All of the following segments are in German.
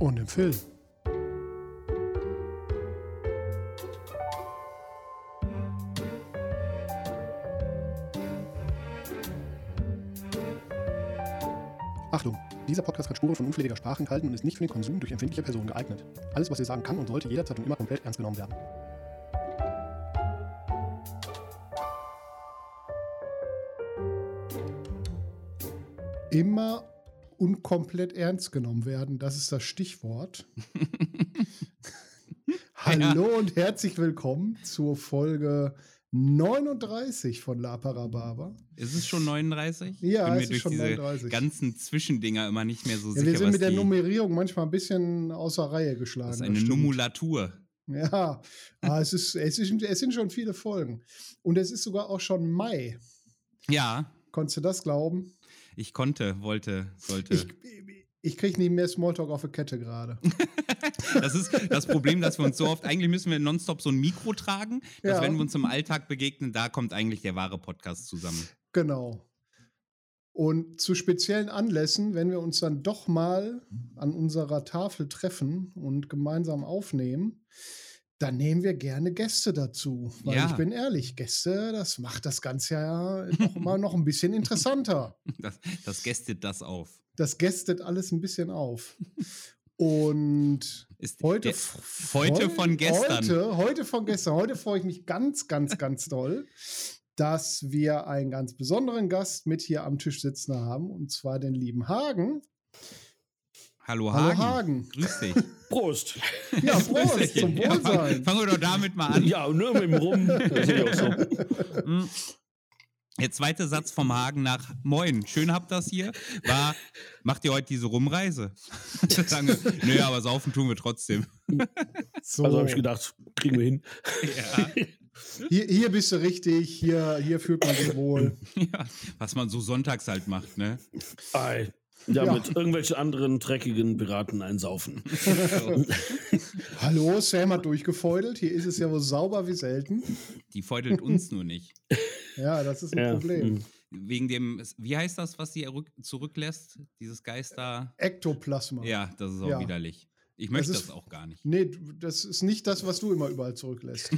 Und im Film. Achtung, dieser Podcast kann Spuren von unflätiger Sprache enthalten und ist nicht für den Konsum durch empfindliche Personen geeignet. Alles, was wir sagen kann und sollte jederzeit und immer komplett ernst genommen werden. Immer unkomplett ernst genommen werden, das ist das Stichwort. Hallo ja. und herzlich willkommen zur Folge 39 von La Parababa. Ist es schon 39? Ja, es ist schon diese 39. ganzen Zwischendinger immer nicht mehr so ja, sicher. Wir sind mit der Nummerierung manchmal ein bisschen außer Reihe geschlagen. Das ist eine Numulatur. Ja, ah, es, ist, es, ist, es sind schon viele Folgen. Und es ist sogar auch schon Mai. Ja. Konntest du das glauben? Ich konnte, wollte, sollte. Ich, ich kriege nie mehr Smalltalk auf der Kette gerade. das ist das Problem, dass wir uns so oft, eigentlich müssen wir nonstop so ein Mikro tragen, dass ja. wenn wir uns im Alltag begegnen, da kommt eigentlich der wahre Podcast zusammen. Genau. Und zu speziellen Anlässen, wenn wir uns dann doch mal an unserer Tafel treffen und gemeinsam aufnehmen, dann nehmen wir gerne Gäste dazu. Weil ja. ich bin ehrlich, Gäste, das macht das Ganze ja noch mal noch ein bisschen interessanter. Das, das gästet das auf. Das gästet alles ein bisschen auf. Und Ist heute, heute von gestern. Heute, heute von gestern. Heute freue ich mich ganz, ganz, ganz doll, dass wir einen ganz besonderen Gast mit hier am Tisch sitzen haben, und zwar den lieben Hagen. Hallo Hagen. Hallo Hagen. Grüß dich. Prost. Ja, Prost, zum Wohlsein. Ja, fangen wir doch damit mal an. Ja, nur mit dem Rum. Das ist auch so. Hm. Der zweite Satz vom Hagen nach Moin, schön habt das hier, war, macht ihr heute diese Rumreise? Sagen wir, nö, aber saufen tun wir trotzdem. So. Also habe ich gedacht, kriegen wir hin. Ja. Hier, hier bist du richtig, hier, hier fühlt man sich wohl. Ja, was man so sonntags halt macht, ne? Ei. Ja, ja, mit irgendwelchen anderen dreckigen Piraten einsaufen. Hallo, Sam hat durchgefeudelt. Hier ist es ja wohl sauber wie selten. Die feudelt uns nur nicht. Ja, das ist ein ja. Problem. Hm. Wegen dem, wie heißt das, was sie zurücklässt? Dieses Geister. Ektoplasma. Ja, das ist auch ja. widerlich. Ich möchte das, ist, das, auch gar nicht. Nee, das ist nicht das, was du immer überall zurücklässt.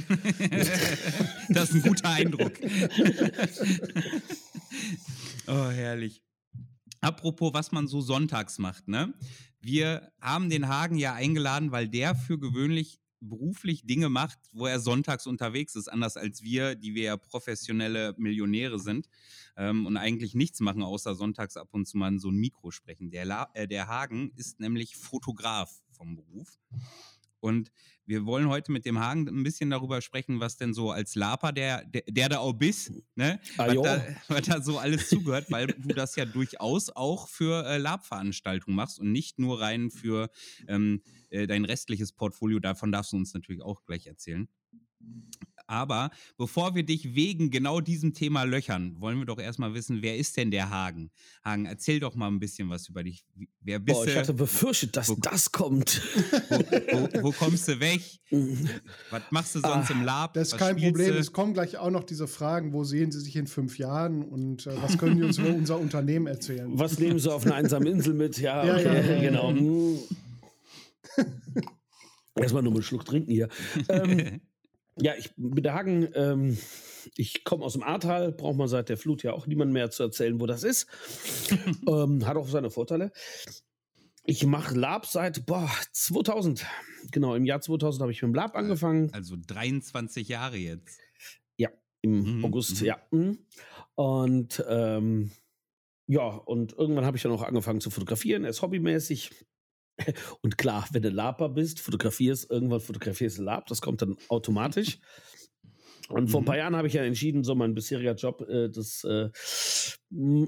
das ist ein guter Eindruck. oh, herrlich. Apropos, was man so sonntags macht, ne? Wir haben den Hagen ja eingeladen, weil der für gewöhnlich beruflich Dinge macht, wo er sonntags unterwegs ist, anders als wir, die wir ja professionelle Millionäre sind ähm, und eigentlich nichts machen, außer sonntags ab und zu mal in so ein Mikro sprechen. Der, La äh, der Hagen ist nämlich Fotograf vom Beruf. Und wir wollen heute mit dem Hagen ein bisschen darüber sprechen, was denn so als Laper, der, der, der da auch bist, ne? Ah, was, da, was, da, so alles zugehört, weil du das ja durchaus auch für äh, Lab-Veranstaltungen machst und nicht nur rein für ähm, äh, dein restliches Portfolio. Davon darfst du uns natürlich auch gleich erzählen. Aber bevor wir dich wegen genau diesem Thema löchern, wollen wir doch erstmal wissen, wer ist denn der Hagen? Hagen, erzähl doch mal ein bisschen was über dich. Wer bist Boah, ich hatte befürchtet, dass wo, das kommt. Wo, wo, wo, kommst du weg? was machst du sonst ah, im Lab? Das ist was kein Problem. Du? Es kommen gleich auch noch diese Fragen, wo sehen Sie sich in fünf Jahren und äh, was können Sie uns über unser Unternehmen erzählen? Was nehmen Sie auf einer einsamen Insel mit? Ja, okay, ja, ja, ja, genau. Erstmal nur einen Schluck trinken hier. Ähm, ja, ich mit der Hagen, ähm, ich komme aus dem Ahrtal, braucht man seit der Flut ja auch niemand mehr zu erzählen, wo das ist. ähm, hat auch seine Vorteile. Ich mache Lab seit boah, 2000. Genau, im Jahr 2000 habe ich mit dem Lab angefangen. Also 23 Jahre jetzt. Ja, im mhm. August, mhm. ja. Mhm. Und ähm, ja, und irgendwann habe ich dann auch angefangen zu fotografieren, erst hobbymäßig. Und klar, wenn du Laper bist, fotografierst, irgendwann fotografierst du Lab, das kommt dann automatisch. Und vor ein paar mhm. Jahren habe ich ja entschieden, so mein bisheriger Job, äh, das äh,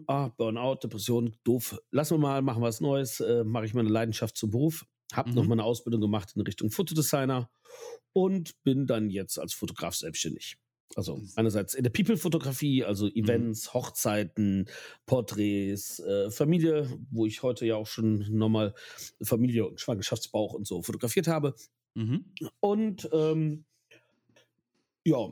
ah, Burnout, Depression, doof. Lassen wir mal, machen wir was Neues, äh, mache ich meine Leidenschaft zum Beruf. Habe mhm. noch meine Ausbildung gemacht in Richtung Fotodesigner und bin dann jetzt als Fotograf selbstständig. Also einerseits in der People-Fotografie, also mhm. Events, mhm. Hochzeiten, Porträts, äh, Familie, wo ich heute ja auch schon nochmal Familie und Schwangerschaftsbauch und so fotografiert habe. Mhm. Und ähm, ja,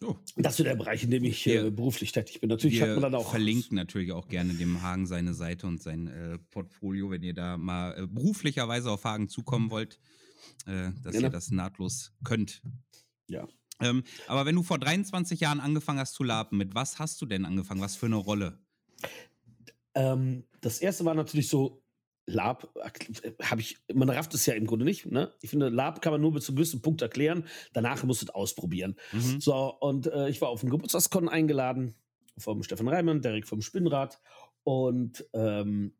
Oh. Das ist so der Bereich, in dem ich äh, beruflich tätig bin. Natürlich hat man dann auch. verlinken natürlich auch gerne dem Hagen seine Seite und sein äh, Portfolio, wenn ihr da mal äh, beruflicherweise auf Hagen zukommen wollt, äh, dass genau. ihr das nahtlos könnt. Ja. Ähm, aber wenn du vor 23 Jahren angefangen hast zu lapen, mit was hast du denn angefangen? Was für eine Rolle? Ähm, das erste war natürlich so Lab äh, habe ich, man rafft es ja im Grunde nicht. Ne? Ich finde, Lab kann man nur bis zu einem gewissen Punkt erklären. Danach musst du es ausprobieren. Mhm. So, und äh, ich war auf den Geburtstagskon eingeladen vom Stefan Reimann, direkt vom Spinnrad. Und ähm,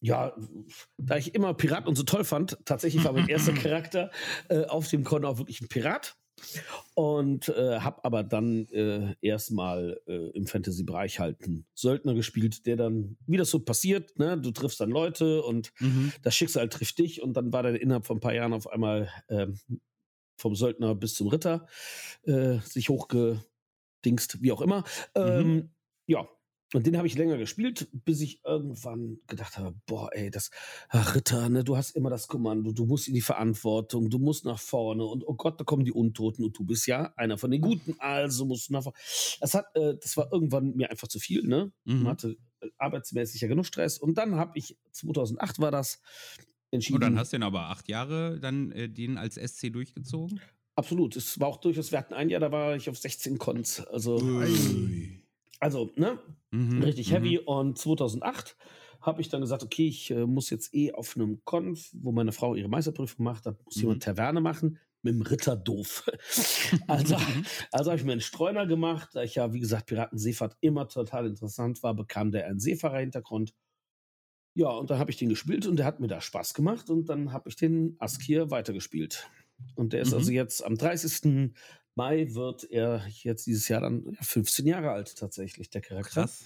ja, da ich immer Piraten und so toll fand, tatsächlich war mein erster Charakter äh, auf dem Con auch wirklich ein Pirat. Und äh, habe aber dann äh, erstmal äh, im Fantasy-Bereich halt einen Söldner gespielt, der dann, wie das so passiert, ne, du triffst dann Leute und mhm. das Schicksal trifft dich und dann war der innerhalb von ein paar Jahren auf einmal ähm, vom Söldner bis zum Ritter äh, sich hochgedingst, wie auch immer. Mhm. Ähm, ja, und den habe ich länger gespielt, bis ich irgendwann gedacht habe, boah, ey, das ach, Ritter, ne, du hast immer das Kommando, du musst in die Verantwortung, du musst nach vorne und oh Gott, da kommen die Untoten und du bist ja einer von den Guten, also musst du nach vorne. Das hat, äh, das war irgendwann mir einfach zu viel, ne? Mhm. Man hatte äh, arbeitsmäßig ja genug Stress und dann habe ich 2008 war das entschieden. Und dann hast du den aber acht Jahre dann äh, den als SC durchgezogen? Absolut, es war auch durchaus, wir hatten ein Jahr, da war ich auf 16 Cons, also. Ui. Also, ne? Mhm, richtig heavy. Mhm. Und 2008 habe ich dann gesagt, okay, ich äh, muss jetzt eh auf einem Konf, wo meine Frau ihre Meisterprüfung macht, da muss mhm. jemand Taverne machen mit dem Ritter doof. also, mhm. also habe ich mir einen Streuner gemacht, da ich ja, wie gesagt, Piratenseefahrt immer total interessant war, bekam der einen Seefahrer-Hintergrund. Ja, und dann habe ich den gespielt und der hat mir da Spaß gemacht und dann habe ich den Askir weitergespielt. Und der ist also mhm. also jetzt am 30. Mai wird er jetzt dieses Jahr dann 15 Jahre alt tatsächlich, der Charakter. Krass.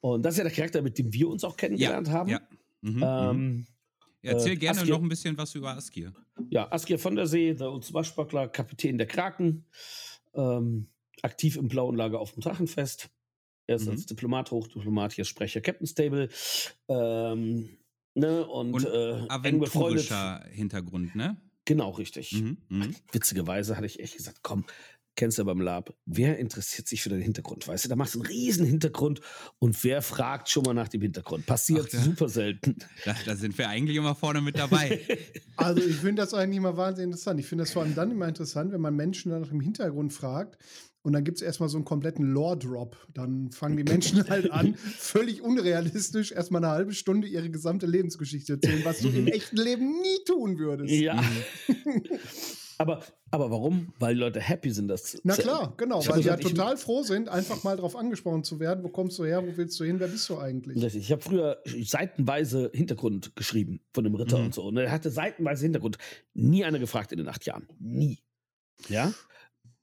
Und das ist ja der Charakter, mit dem wir uns auch kennengelernt ja, haben. Ja. Mhm, ähm, Erzähl äh, gerne Askir, noch ein bisschen was über Askir. Ja, Askir von der See, der Ulzwaschbackler, Kapitän der Kraken, ähm, aktiv im blauen Lager auf dem Drachenfest. Er ist mhm. als Diplomat, Hochdiplomat, hier Sprecher Captain Stable. Ähm, ne, und, und äh, aventurischer Hintergrund, ne? Genau, richtig. Mhm, mh. Witzigerweise hatte ich echt gesagt, komm, kennst du beim Lab, wer interessiert sich für den Hintergrund? Weißt du, da machst du einen riesen Hintergrund und wer fragt schon mal nach dem Hintergrund? Passiert Ach, super selten. Da, da, sind wir eigentlich immer vorne mit dabei. also ich finde das eigentlich immer wahnsinnig interessant. Ich finde das vor allem dann immer interessant, wenn man Menschen nach dem Hintergrund fragt, und dann gibt es erstmal so einen kompletten Lore-Drop. Dann fangen die Menschen halt an, völlig unrealistisch erstmal eine halbe Stunde ihre gesamte Lebensgeschichte erzählen, was du im echten Leben nie tun würdest. Ja. Aber, aber warum? Weil Leute happy sind, das Na klar, genau. Ich weil sie ja total froh sind, einfach mal darauf angesprochen zu werden. Wo kommst du her? Wo willst du hin? Wer bist du eigentlich? Ich habe früher seitenweise Hintergrund geschrieben von dem Ritter mhm. und so. Und er hatte seitenweise Hintergrund. Nie einer gefragt in den acht Jahren. Nie. Ja?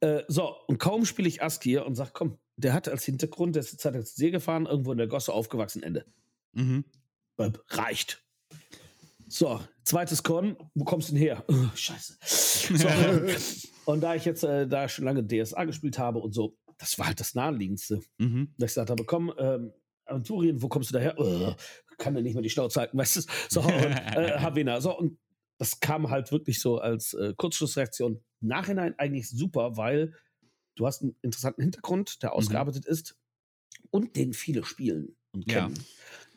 Äh, so, und kaum spiele ich Askir und sage, komm, der hat als Hintergrund, der ist jetzt als See gefahren, irgendwo in der Gosse aufgewachsen, Ende. Mhm. Äh, reicht. So, zweites Con, wo kommst du denn her? Oh, scheiße. So, und da ich jetzt äh, da schon lange DSA gespielt habe und so, das war halt das Naheliegendste. Mhm. Dass ich gesagt habe, komm, ähm, Aventurien, wo kommst du daher? Oh, kann er nicht mehr die Schnauze halten, weißt du? So, und, äh, Havena. So, und das kam halt wirklich so als äh, Kurzschlussreaktion. Nachhinein eigentlich super, weil du hast einen interessanten Hintergrund, der mhm. ausgearbeitet mhm. ist und den viele spielen und kennen. Ja.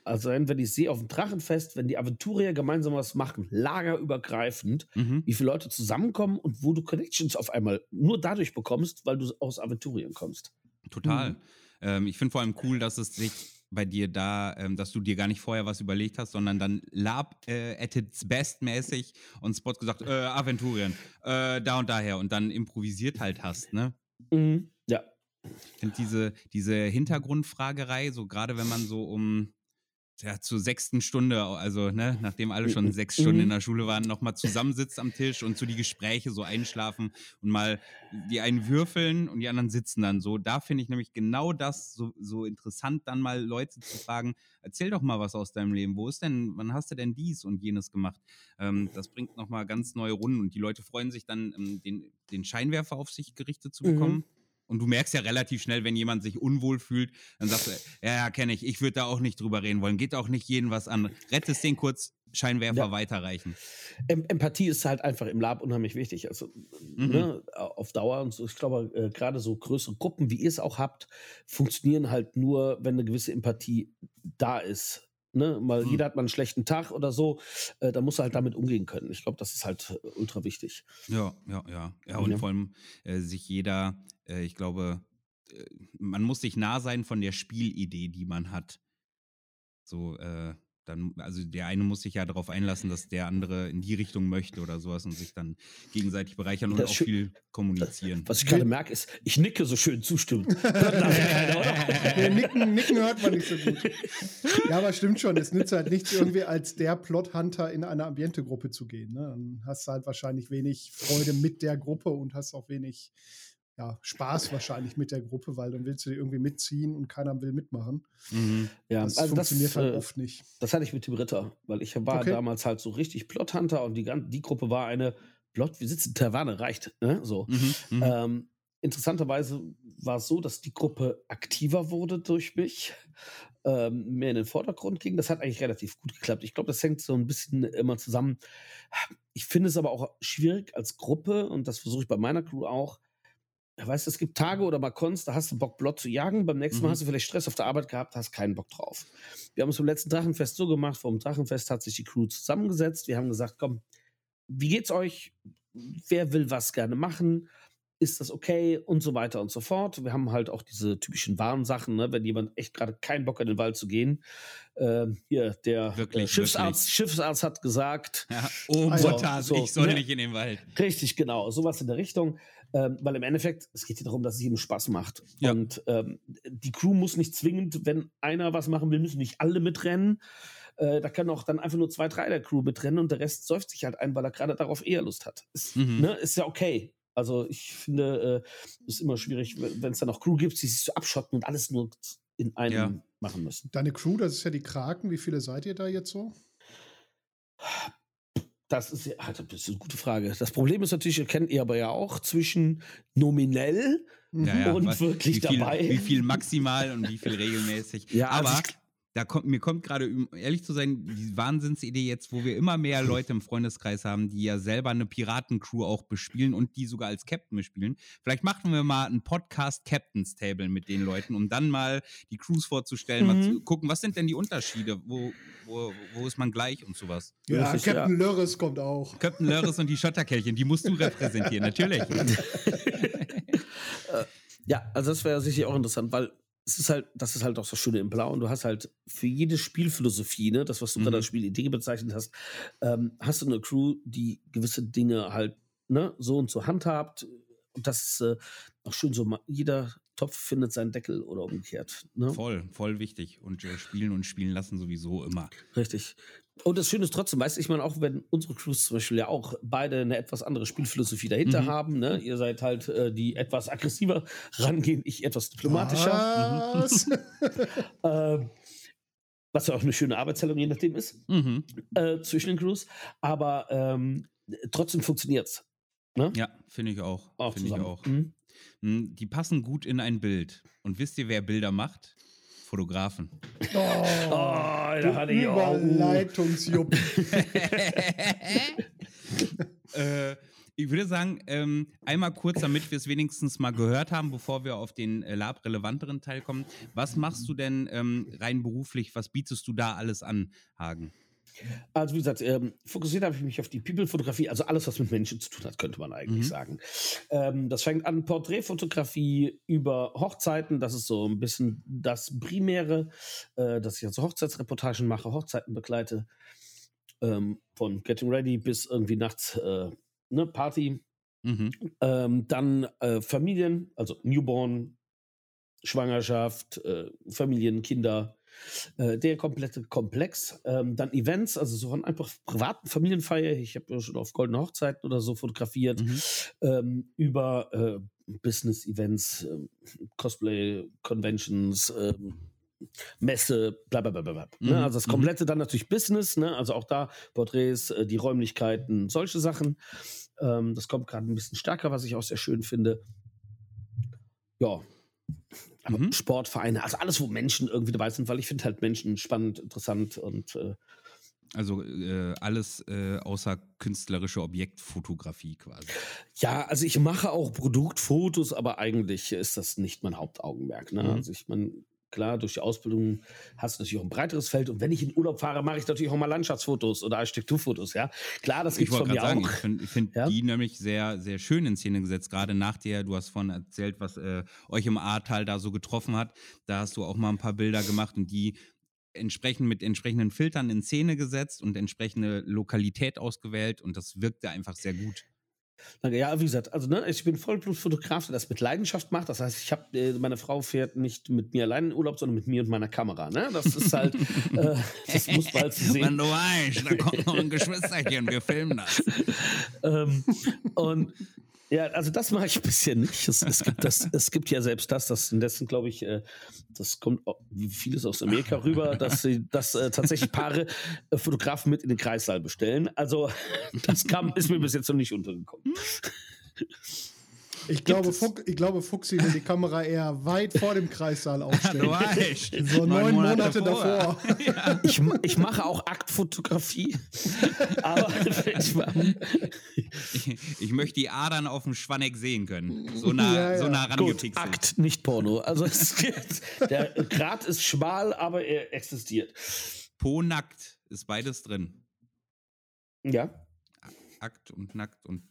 Also wenn ich sehe auf dem Drachenfest, wenn die Aventurier gemeinsam was machen, lagerübergreifend, mhm. wie viele Leute zusammenkommen und wo du Connections auf einmal nur dadurch bekommst, weil du aus Aventurien kommst. Total. Mhm. Ähm, ich finde vor allem cool, dass es sich bei dir da, ähm, dass du dir gar nicht vorher was überlegt hast, sondern dann Lab äh, at its best mäßig und Spot gesagt, äh, Aventurien, äh, da und daher und dann improvisiert halt hast, ne? Mhm. Ja. Ich finde diese, diese Hintergrundfragerei, so gerade wenn man so um ja, zur sechsten Stunde, also ne, nachdem alle schon sechs Stunden in mhm. der Schule waren, nochmal zusammensitzt am Tisch und so die Gespräche so einschlafen und mal die einen würfeln und die anderen sitzen dann so. Da finde ich nämlich genau das so, so interessant, dann mal Leute zu fragen, erzähl doch mal was aus deinem Leben. Wo ist denn, wann hast du denn dies und jenes gemacht? Ähm, das bringt nochmal ganz neue Runden und die Leute freuen sich dann, ähm, den, den Scheinwerfer auf sich gerichtet zu bekommen. Mhm Und du merkst ja relativ schnell, wenn jemand sich unwohl fühlt, dann sagst du, ja, ja, kenne ich, ich würde da auch nicht drüber reden wollen. Geht auch nicht jeden was an. Rettest den kurz, Scheinwerfer ja. weiterreichen. Empathie ist halt einfach im Lab unheimlich wichtig. Also mhm. ne, auf Dauer und so, ich glaube, äh, gerade so größere Gruppen, wie ihr es auch habt, funktionieren halt nur, wenn eine gewisse Empathie da ist. Ne, mal, mhm. jeder hat mal einen schlechten Tag oder so, äh, da muss er halt damit umgehen können. Ich glaube, das ist halt äh, ultra wichtig. Ja, ja, ja. Ja, und ja. vor allem äh, sich jeder, äh, ich glaube, äh, man muss sich nah sein von der Spielidee, die man hat. So, äh, dann, also der eine muss sich ja darauf einlassen, dass der andere in die Richtung möchte oder sowas und sich dann gegenseitig bereichern und das auch viel kommunizieren. Was ich gerade merke, ist, ich nicke so schön zustimmend. nee, nicken, nicken hört man nicht so gut. Ja, aber stimmt schon, es nützt halt nichts, irgendwie als der Plot-Hunter in eine Ambiente-Gruppe zu gehen. Ne? Dann hast du halt wahrscheinlich wenig Freude mit der Gruppe und hast auch wenig ja, Spaß wahrscheinlich mit der Gruppe, weil dann willst du die irgendwie mitziehen und keiner will mitmachen. Mhm. Ja, das also funktioniert das, halt äh, oft nicht. Das hatte ich mit Tim Ritter, weil ich war okay. damals halt so richtig Plot-Hunter und die, die Gruppe war eine Plot, wir sitzen Taverne, reicht. Ne? So. Mhm, mhm. ähm, interessanterweise war es so, dass die Gruppe aktiver wurde durch mich, ähm, mehr in den Vordergrund ging. Das hat eigentlich relativ gut geklappt. Ich glaube, das hängt so ein bisschen immer zusammen. Ich finde es aber auch schwierig als Gruppe, und das versuche ich bei meiner Crew auch, weißt du, es gibt Tage oder Balkons, da hast du Bock, Blot zu jagen. Beim nächsten Mal mhm. hast du vielleicht Stress auf der Arbeit gehabt, hast keinen Bock drauf. Wir haben es beim letzten Drachenfest so gemacht. Vor dem Drachenfest hat sich die Crew zusammengesetzt. Wir haben gesagt, komm, wie geht's euch? Wer will was gerne machen? Ist das okay? Und so weiter und so fort. Wir haben halt auch diese typischen Warnsachen, ne? wenn jemand echt gerade keinen Bock hat, in den Wald zu gehen. Ähm, hier, der wirklich, äh, Schiffsarzt, wirklich. Schiffsarzt hat gesagt, ja, oh, also, so, ich soll ne? nicht in den Wald. Richtig, genau. Sowas in der Richtung. Ähm, weil im Endeffekt, es geht ja darum, dass es jedem Spaß macht. Ja. Und ähm, die Crew muss nicht zwingend, wenn einer was machen will, müssen nicht alle mitrennen. Äh, da können auch dann einfach nur zwei, drei der Crew mitrennen und der Rest säuft sich halt ein, weil er gerade darauf eher Lust hat. Ist, mhm. ne, ist ja okay. Also ich finde, es äh, ist immer schwierig, wenn es dann noch Crew gibt, die sich so abschotten und alles nur in einem ja. machen müssen. Deine Crew, das ist ja die Kraken. Wie viele seid ihr da jetzt so? Das ist, ja, das ist eine gute Frage. Das Problem ist natürlich, kennt ihr aber ja auch, zwischen nominell ja, ja, und wirklich wie viel, dabei. Wie viel maximal und wie viel regelmäßig. Ja, also aber also da kommt, mir kommt gerade, um ehrlich zu sein, die Wahnsinnsidee jetzt, wo wir immer mehr Leute im Freundeskreis haben, die ja selber eine Piratencrew auch bespielen und die sogar als Captain bespielen. Vielleicht machen wir mal einen Podcast Captain's Table mit den Leuten, um dann mal die Crews vorzustellen, mhm. mal zu gucken, was sind denn die Unterschiede, wo, wo, wo ist man gleich und sowas. Ja, Captain ja. Lörres kommt auch. Captain Lörres und die Schotterkärchen, die musst du repräsentieren, natürlich. ja, also das wäre sicher auch interessant, weil es ist halt, das ist halt auch das Schöne im Blau. Und du hast halt für jede Spielphilosophie, ne, das, was du mhm. gerade als Spielidee bezeichnet hast, ähm, hast du eine Crew, die gewisse Dinge halt ne, so und so handhabt. Und das ist äh, auch schön so. Jeder Topf findet seinen Deckel oder umgekehrt. Ne? Voll, voll wichtig. Und äh, spielen und spielen lassen sowieso immer. Richtig. Und das Schöne ist trotzdem, weißt du, ich meine, auch wenn unsere Crews zum Beispiel ja auch beide eine etwas andere Spielphilosophie dahinter mhm. haben, ne? Ihr seid halt äh, die etwas aggressiver rangehen, ich etwas diplomatischer. Was? Äh, was ja auch eine schöne Arbeitsteilung je nachdem ist, mhm. äh, zwischen den Crews. Aber ähm, trotzdem funktioniert's. Ne? Ja, finde ich auch. auch finde ich auch. Mhm. Hm, die passen gut in ein Bild. Und wisst ihr, wer Bilder macht? Fotografen. Oh, oh da hatte ich Überleitungsjupp. äh, ich würde sagen, ähm, einmal kurz, damit wir es wenigstens mal gehört haben, bevor wir auf den äh, Lab-relevanteren Teil kommen. Was machst du denn ähm, rein beruflich? Was bietest du da alles an, Hagen? Also wie gesagt, ähm, fokussiert habe ich mich auf die People-Fotografie, also alles, was mit Menschen zu tun hat, könnte man eigentlich mhm. sagen. Ähm, das fängt an Porträtfotografie über Hochzeiten, das ist so ein bisschen das Primäre, äh, dass ich also Hochzeitsreportagen mache, Hochzeiten begleite, ähm, von Getting Ready bis irgendwie nachts äh, ne, Party. Mhm. Ähm, dann äh, Familien, also Newborn, Schwangerschaft, äh, Familien, Kinder, äh, der komplette Komplex. Ähm, dann Events, also so von einfach privaten Familienfeier. Ich habe ja schon auf goldene Hochzeiten oder so fotografiert. Mhm. Ähm, über äh, Business-Events, äh, Cosplay-Conventions, ähm, Messe, bla bla bla bla. Ne? Mhm. Also das mhm. komplette dann natürlich Business, ne? also auch da Porträts, äh, die Räumlichkeiten, solche Sachen. Ähm, das kommt gerade ein bisschen stärker, was ich auch sehr schön finde. ja, mhm. Sportvereine, also alles, wo Menschen irgendwie dabei sind, weil ich finde halt Menschen spannend, interessant und äh, also äh, alles äh, außer künstlerische Objektfotografie quasi. Ja, also ich mache auch Produktfotos, aber eigentlich ist das nicht mein Hauptaugenmerk. Ne? Mhm. Also ich meine, klar, durch die Ausbildung hast du natürlich auch ein breiteres Feld. Und wenn ich in Urlaub fahre, mache ich natürlich auch mal Landschaftsfotos oder Architekturfotos. Ja, klar, das gibt es von mir sagen, auch. Ich finde find ja? die nämlich sehr, sehr schön in Szene gesetzt. Gerade nach dir, du hast vorhin erzählt, was äh, euch im Ahrtal da so getroffen hat. Da hast du auch mal ein paar Bilder gemacht und die entsprechend mit entsprechenden Filtern in Szene gesetzt und entsprechende Lokalität ausgewählt und das wirkte einfach sehr gut. Ja, wie gesagt, also ne, ich bin Vollblutfotograf, der das mit Leidenschaft macht. Das heißt, ich habe äh, meine Frau fährt nicht mit mir allein in Urlaub, sondern mit mir und meiner Kamera. Ne? Das ist halt, äh, das muss man halt sehen. Wenn du weißt, da kommt noch ein Geschwisterchen, wir filmen das. ähm, und ja, also das mache ich bisschen nicht. Es, es, gibt das, es gibt ja selbst das, das indessen, glaube ich, äh, das kommt vieles aus Amerika rüber, dass sie dass äh, tatsächlich Paare äh, Fotografen mit in den Kreissaal bestellen. Also das kam, ist mir bis jetzt noch nicht untergekommen. Ich glaube, Fuch, ich glaube, Fuchsi will die Kamera eher weit vor dem Kreissaal aufstellen. Ja, so neun, Monate, Monate davor. Ja. Ich, ich, mache auch Aktfotografie. aber ich, ich, möchte die Adern auf dem Schwanneck sehen können. So nah, ja, so nah rangepixelt. Akt, nicht Porno. Also der Grad ist schmal, aber er existiert. Po nackt ist beides drin. Ja. Akt und nackt und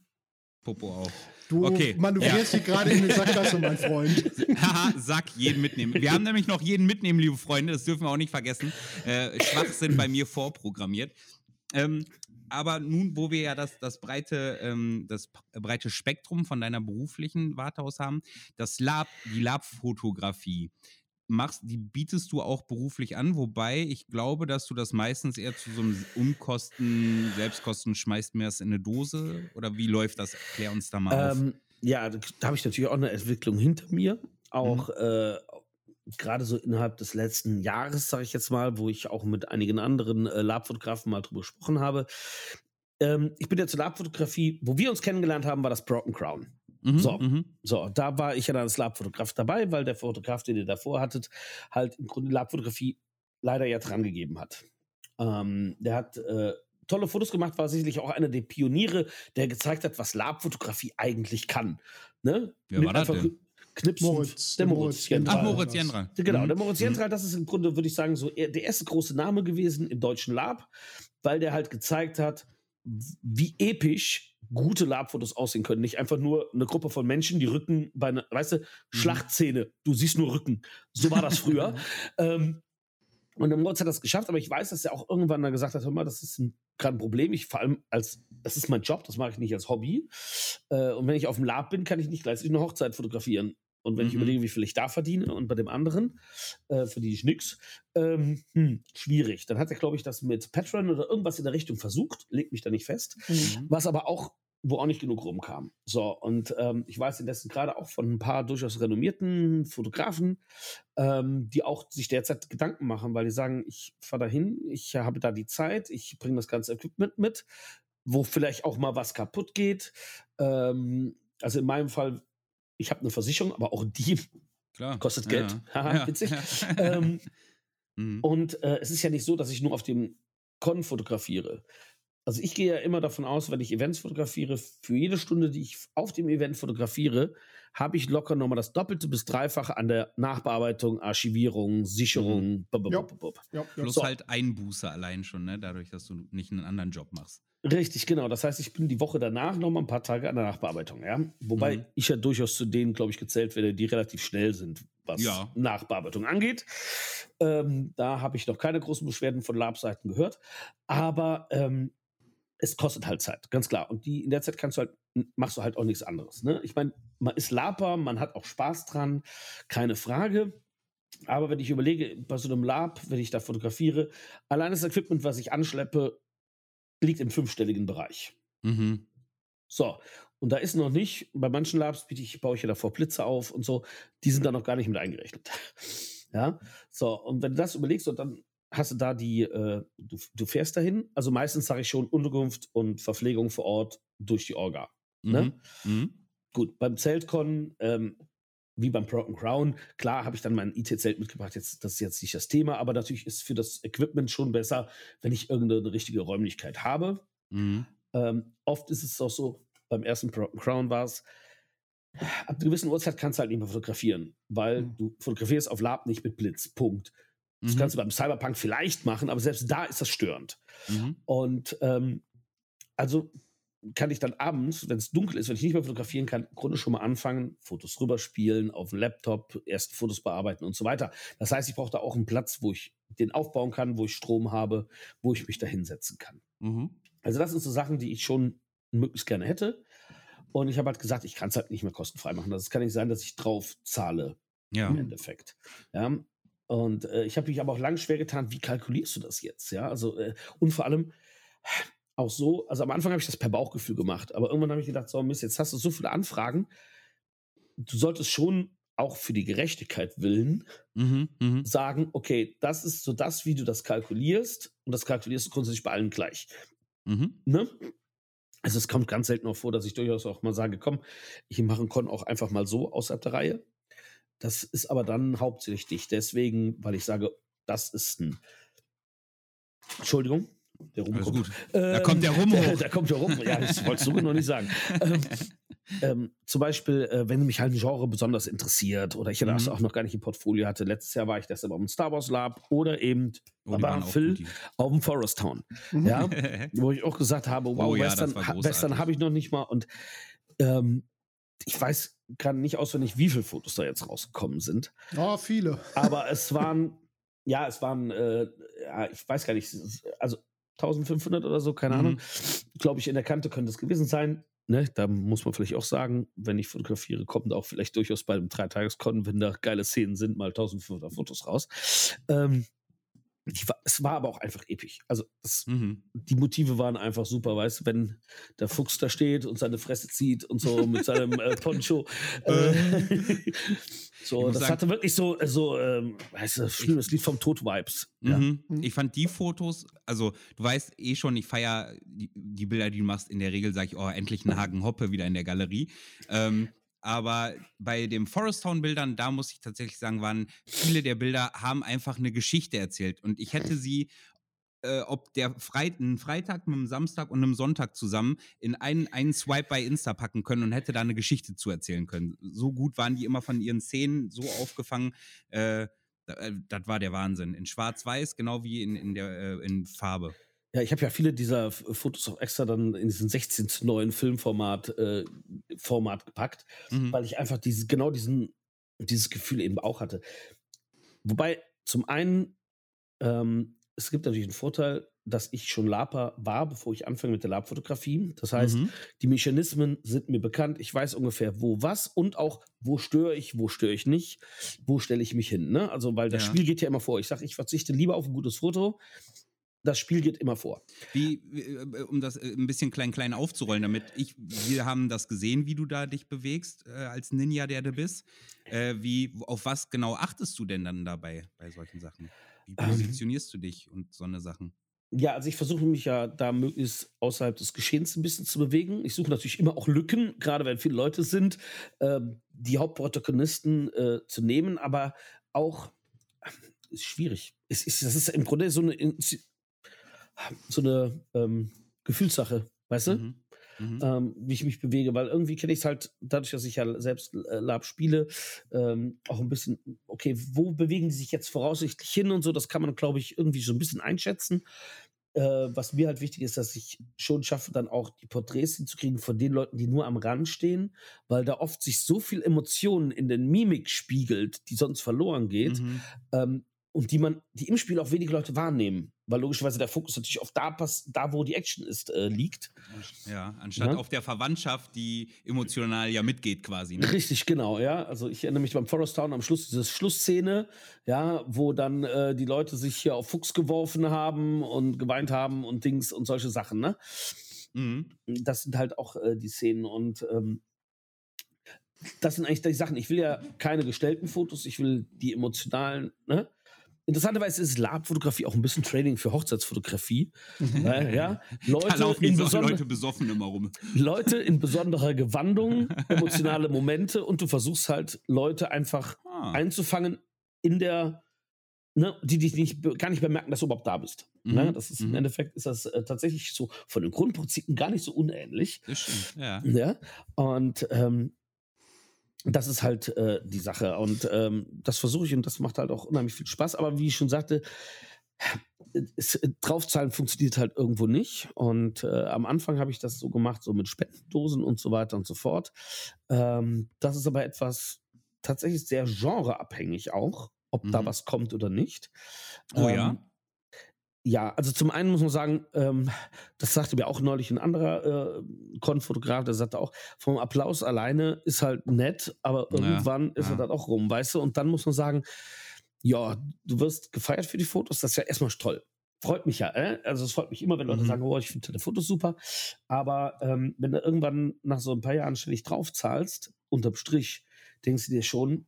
Popo auch. Du okay. manövrierst ja. dich gerade in eine Sackgasse, mein Freund. Haha, Sack, jeden mitnehmen. Wir haben nämlich noch jeden mitnehmen, liebe Freunde, das dürfen wir auch nicht vergessen. Äh, Schwachsinn bei mir vorprogrammiert. Ähm, aber nun, wo wir ja das, das, breite, ähm, das breite Spektrum von deiner beruflichen Warte aus haben, das Lab, die Labfotografie, machst, die bietest du auch beruflich an, wobei ich glaube, dass du das meistens eher zu so einem Umkosten, Selbstkosten schmeißt mir das in eine Dose oder wie läuft das? Klär uns da mal ähm, auf. Ja, da habe ich natürlich auch eine Entwicklung hinter mir, auch mhm. äh, gerade so innerhalb des letzten Jahres, sage ich jetzt mal, wo ich auch mit einigen anderen äh, Labfotografen mal drüber gesprochen habe. Ähm, ich bin ja zur Labfotografie, wo wir uns kennengelernt haben, war das Broken Crown. Mhm, so, mhm. so, da war ich ja dann als Labfotograf dabei, weil der Fotograf, den ihr davor hattet, halt im Grunde Labfotografie leider ja dran gegeben hat. Ähm, der hat äh, tolle Fotos gemacht, war sicherlich auch einer der Pioniere, der gezeigt hat, was Labfotografie eigentlich kann. Ne? Wer war das denn? Knipsen. Moritz, der Moritz Jendral. Ach, Moritz Jendral. Genau, mhm. der Moritz Jendral, das ist im Grunde, würde ich sagen, so der erste große Name gewesen im deutschen Lab, weil der halt gezeigt hat, wie episch gute Labfotos aussehen können. Nicht einfach nur eine Gruppe von Menschen, die Rücken bei einer, weißt du, mhm. Schlachtszene, du siehst nur Rücken. So war das früher. ähm, und der Moritz hat das geschafft, aber ich weiß, dass er auch irgendwann dann gesagt hat, hör mal, das ist ein, gerade ein Problem. Ich vor allem als, das ist mein Job, das mache ich nicht als Hobby. Äh, und wenn ich auf dem Lab bin, kann ich nicht gleichzeitig eine Hochzeit fotografieren. Und wenn mhm. ich überlege, wie viel ich da verdiene und bei dem anderen äh, verdiene ich nichts, ähm, hm, schwierig. Dann hat er, glaube ich, das mit Patreon oder irgendwas in der Richtung versucht, legt mich da nicht fest, mhm. was aber auch, wo auch nicht genug rumkam. So, und ähm, ich weiß indessen gerade auch von ein paar durchaus renommierten Fotografen, ähm, die auch sich derzeit Gedanken machen, weil die sagen, ich fahre dahin, ich habe da die Zeit, ich bringe das ganze Equipment mit, wo vielleicht auch mal was kaputt geht. Ähm, also in meinem Fall ich habe eine Versicherung, aber auch die Klar. kostet Geld. Ja. Haha, ja. witzig. ähm, mhm. Und äh, es ist ja nicht so, dass ich nur auf dem Con fotografiere. Also ich gehe ja immer davon aus, wenn ich Events fotografiere, für jede Stunde, die ich auf dem Event fotografiere, habe ich locker nochmal das Doppelte bis Dreifache an der Nachbearbeitung, Archivierung, Sicherung. Mhm. Ja. Ja. Plus so. halt Einbuße allein schon, ne? dadurch, dass du nicht einen anderen Job machst. Richtig, genau. Das heißt, ich bin die Woche danach noch mal ein paar Tage an der Nachbearbeitung. Ja? Wobei mhm. ich ja durchaus zu denen, glaube ich, gezählt werde, die relativ schnell sind, was ja. Nachbearbeitung angeht. Ähm, da habe ich noch keine großen Beschwerden von Lab-Seiten gehört. Aber ähm, es kostet halt Zeit, ganz klar. Und die in der Zeit kannst du halt, machst du halt auch nichts anderes. Ne? Ich meine, man ist Laper, man hat auch Spaß dran, keine Frage. Aber wenn ich überlege, bei so einem Lab, wenn ich da fotografiere, allein das Equipment, was ich anschleppe, liegt im fünfstelligen Bereich. Mhm. So, und da ist noch nicht, bei manchen Labs biete ich, baue ich ja davor Blitze auf und so, die sind da noch gar nicht mit eingerechnet. ja, so, und wenn du das überlegst und dann hast du da die, äh, du, du, fährst dahin, also meistens sage ich schon Unterkunft und Verpflegung vor Ort durch die Orga. Ne? Mhm. Mhm. Gut, beim Zeltcon ähm, wie beim Broken Crown. Klar habe ich dann mein IT-Zelt mitgebracht, jetzt, das ist jetzt nicht das Thema, aber natürlich ist für das Equipment schon besser, wenn ich irgendeine richtige Räumlichkeit habe. Mhm. Ähm, oft ist es auch so, beim ersten Broken Crown war es, ab einer gewissen Uhrzeit kannst du halt nicht mehr fotografieren, weil mhm. du fotografierst auf Lab nicht mit Blitz. Punkt. Das mhm. kannst du beim Cyberpunk vielleicht machen, aber selbst da ist das störend. Mhm. Und ähm, also kann ich dann abends, wenn es dunkel ist, wenn ich nicht mehr fotografieren kann, im Grunde schon mal anfangen, Fotos rüberspielen, auf dem Laptop, erste Fotos bearbeiten und so weiter. Das heißt, ich brauche da auch einen Platz, wo ich den aufbauen kann, wo ich Strom habe, wo ich mich da hinsetzen kann. Mhm. Also das sind so Sachen, die ich schon möglichst gerne hätte. Und ich habe halt gesagt, ich kann es halt nicht mehr kostenfrei machen. Das kann nicht sein, dass ich drauf zahle. Ja. Im Endeffekt. Ja. Und äh, ich habe mich aber auch lange schwer getan, wie kalkulierst du das jetzt? Ja, also, äh, und vor allem, auch so, also am Anfang habe ich das per Bauchgefühl gemacht, aber irgendwann habe ich gedacht, so Mist, jetzt hast du so viele Anfragen, du solltest schon auch für die Gerechtigkeit willen mhm, mh. sagen, okay, das ist so das, wie du das kalkulierst und das kalkulierst du grundsätzlich bei allen gleich. Mhm. Ne? Also es kommt ganz selten auch vor, dass ich durchaus auch mal sage, komm, ich mache einen Con auch einfach mal so außerhalb der Reihe. Das ist aber dann hauptsächlich deswegen, weil ich sage, das ist ein Entschuldigung, der Rum kommt. Gut. da kommt der Rum hoch. da kommt der Rum. Ja, das wolltest du noch nicht sagen. ähm, ähm, zum Beispiel, äh, wenn mich halt ein Genre besonders interessiert oder ich mhm. das auch noch gar nicht im Portfolio hatte. Letztes Jahr war ich das aber im Star Wars Lab oder eben oh, bei Phil auf dem Forest Town. Mhm. Ja, wo ich auch gesagt habe, wow, oh, ja, Western, Western habe ich noch nicht mal und ähm, ich weiß gerade nicht auswendig, wie viele Fotos da jetzt rausgekommen sind. Oh, viele. Aber es waren, ja, es waren, äh, ja, ich weiß gar nicht, also 1500 oder so, keine mhm. Ahnung. Glaube ich, in der Kante könnte es gewesen sein. Ne, da muss man vielleicht auch sagen, wenn ich fotografiere, kommt auch vielleicht durchaus bei einem Dreitageskon, wenn da geile Szenen sind, mal 1500 Fotos raus. Ähm, war, es war aber auch einfach episch. Also das, mhm. die Motive waren einfach super, weißt du, wenn der Fuchs da steht und seine Fresse zieht und so mit seinem äh, Poncho. Äh, so, das sagen, hatte wirklich so, äh, so ähm, weißt du, schlimmes Lied vom Tod-Vibes. Ja. Mhm. Ich fand die Fotos, also du weißt eh schon, ich feiere die, die, Bilder, die du machst, in der Regel sage ich, oh, endlich ein Hagen Hoppe wieder in der Galerie. Ähm, aber bei den Forest Town Bildern, da muss ich tatsächlich sagen, waren viele der Bilder haben einfach eine Geschichte erzählt. Und ich hätte sie, äh, ob der Freit einen Freitag mit einem Samstag und einem Sonntag zusammen in einen, einen Swipe bei Insta packen können und hätte da eine Geschichte zu erzählen können. So gut waren die immer von ihren Szenen so aufgefangen. Äh, äh das war der Wahnsinn. In Schwarz-Weiß, genau wie in, in, der, äh, in Farbe. Ja, ich habe ja viele dieser Fotos auch extra dann in diesen 16 zu 9 Filmformat äh, Format gepackt, mhm. weil ich einfach diese, genau diesen, dieses Gefühl eben auch hatte. Wobei, zum einen, ähm, es gibt natürlich einen Vorteil, dass ich schon Laper war, bevor ich anfange mit der Labfotografie. Das heißt, mhm. die Mechanismen sind mir bekannt. Ich weiß ungefähr, wo was und auch, wo störe ich, wo störe ich nicht, wo stelle ich mich hin. Ne? Also, weil das ja. Spiel geht ja immer vor. Ich sage, ich verzichte lieber auf ein gutes Foto, das Spiel geht immer vor. Wie, äh, um das äh, ein bisschen klein klein aufzurollen, damit ich, wir haben das gesehen, wie du da dich bewegst äh, als Ninja, der du bist. Äh, wie, auf was genau achtest du denn dann dabei bei solchen Sachen? Wie ähm. positionierst ähm, du dich und so eine Sachen? Ja, also ich versuche mich ja da möglichst außerhalb des Geschehens ein bisschen zu bewegen. Ich suche natürlich immer auch Lücken, gerade wenn viele Leute sind, äh, die Hauptprotagonisten äh, zu nehmen, aber auch ist schwierig. Es ist, das ist im Grunde so eine so eine ähm, Gefühlssache, weißt du? Mhm. Mhm. Ähm, wie ich mich bewege, weil irgendwie kenne ich es halt, dadurch, dass ich ja selbst äh, Lab spiele, ähm, auch ein bisschen, okay, wo bewegen die sich jetzt voraussichtlich hin und so, das kann man, glaube ich, irgendwie so ein bisschen einschätzen. Äh, was mir halt wichtig ist, dass ich schon schaffe, dann auch die Porträts hinzukriegen von den Leuten, die nur am Rand stehen, weil da oft sich so viel Emotionen in den Mimik spiegelt, die sonst verloren geht, mhm. ähm, und die man, die im Spiel auch wenige Leute wahrnehmen, weil logischerweise der Fokus natürlich auf da, pass, da wo die Action ist, äh, liegt. Ja, anstatt ja. auf der Verwandtschaft, die emotional ja mitgeht quasi. Ne? Richtig, genau, ja. Also ich erinnere mich beim Forest Town am Schluss, diese Schlussszene, ja, wo dann äh, die Leute sich hier auf Fuchs geworfen haben und geweint haben und Dings und solche Sachen, ne? Mhm. Das sind halt auch äh, die Szenen und ähm, das sind eigentlich die Sachen. Ich will ja keine gestellten Fotos, ich will die emotionalen, ne? Interessanterweise ist Labfotografie auch ein bisschen Training für Hochzeitsfotografie. Mhm. Äh, ja, Leute, da laufen in so Leute besoffen immer rum. Leute in besonderer Gewandung, emotionale Momente und du versuchst halt Leute einfach ah. einzufangen in der, ne, die dich nicht, gar nicht bemerken, dass du überhaupt da bist. Ne? Mhm. Ne? Das ist mhm. im Endeffekt ist das äh, tatsächlich so von den Grundprinzipien gar nicht so unähnlich. Das stimmt, ja. ja? Und ähm, das ist halt äh, die Sache. Und ähm, das versuche ich und das macht halt auch unheimlich viel Spaß. Aber wie ich schon sagte, es, draufzahlen funktioniert halt irgendwo nicht. Und äh, am Anfang habe ich das so gemacht, so mit Spendendosen und so weiter und so fort. Ähm, das ist aber etwas tatsächlich sehr genreabhängig auch, ob mhm. da was kommt oder nicht. Oh ähm, ja. Ja, also zum einen muss man sagen, ähm, das sagte mir auch neulich ein anderer äh, Konfotograf, der sagte auch, vom Applaus alleine ist halt nett, aber irgendwann ja, ist ja. er dann auch rum, weißt du? Und dann muss man sagen, ja, du wirst gefeiert für die Fotos, das ist ja erstmal toll. Freut mich ja, äh? also es freut mich immer, wenn Leute mhm. sagen, oh, ich finde deine Fotos super. Aber ähm, wenn du irgendwann nach so ein paar Jahren ständig drauf zahlst, unterm Strich, denkst du dir schon,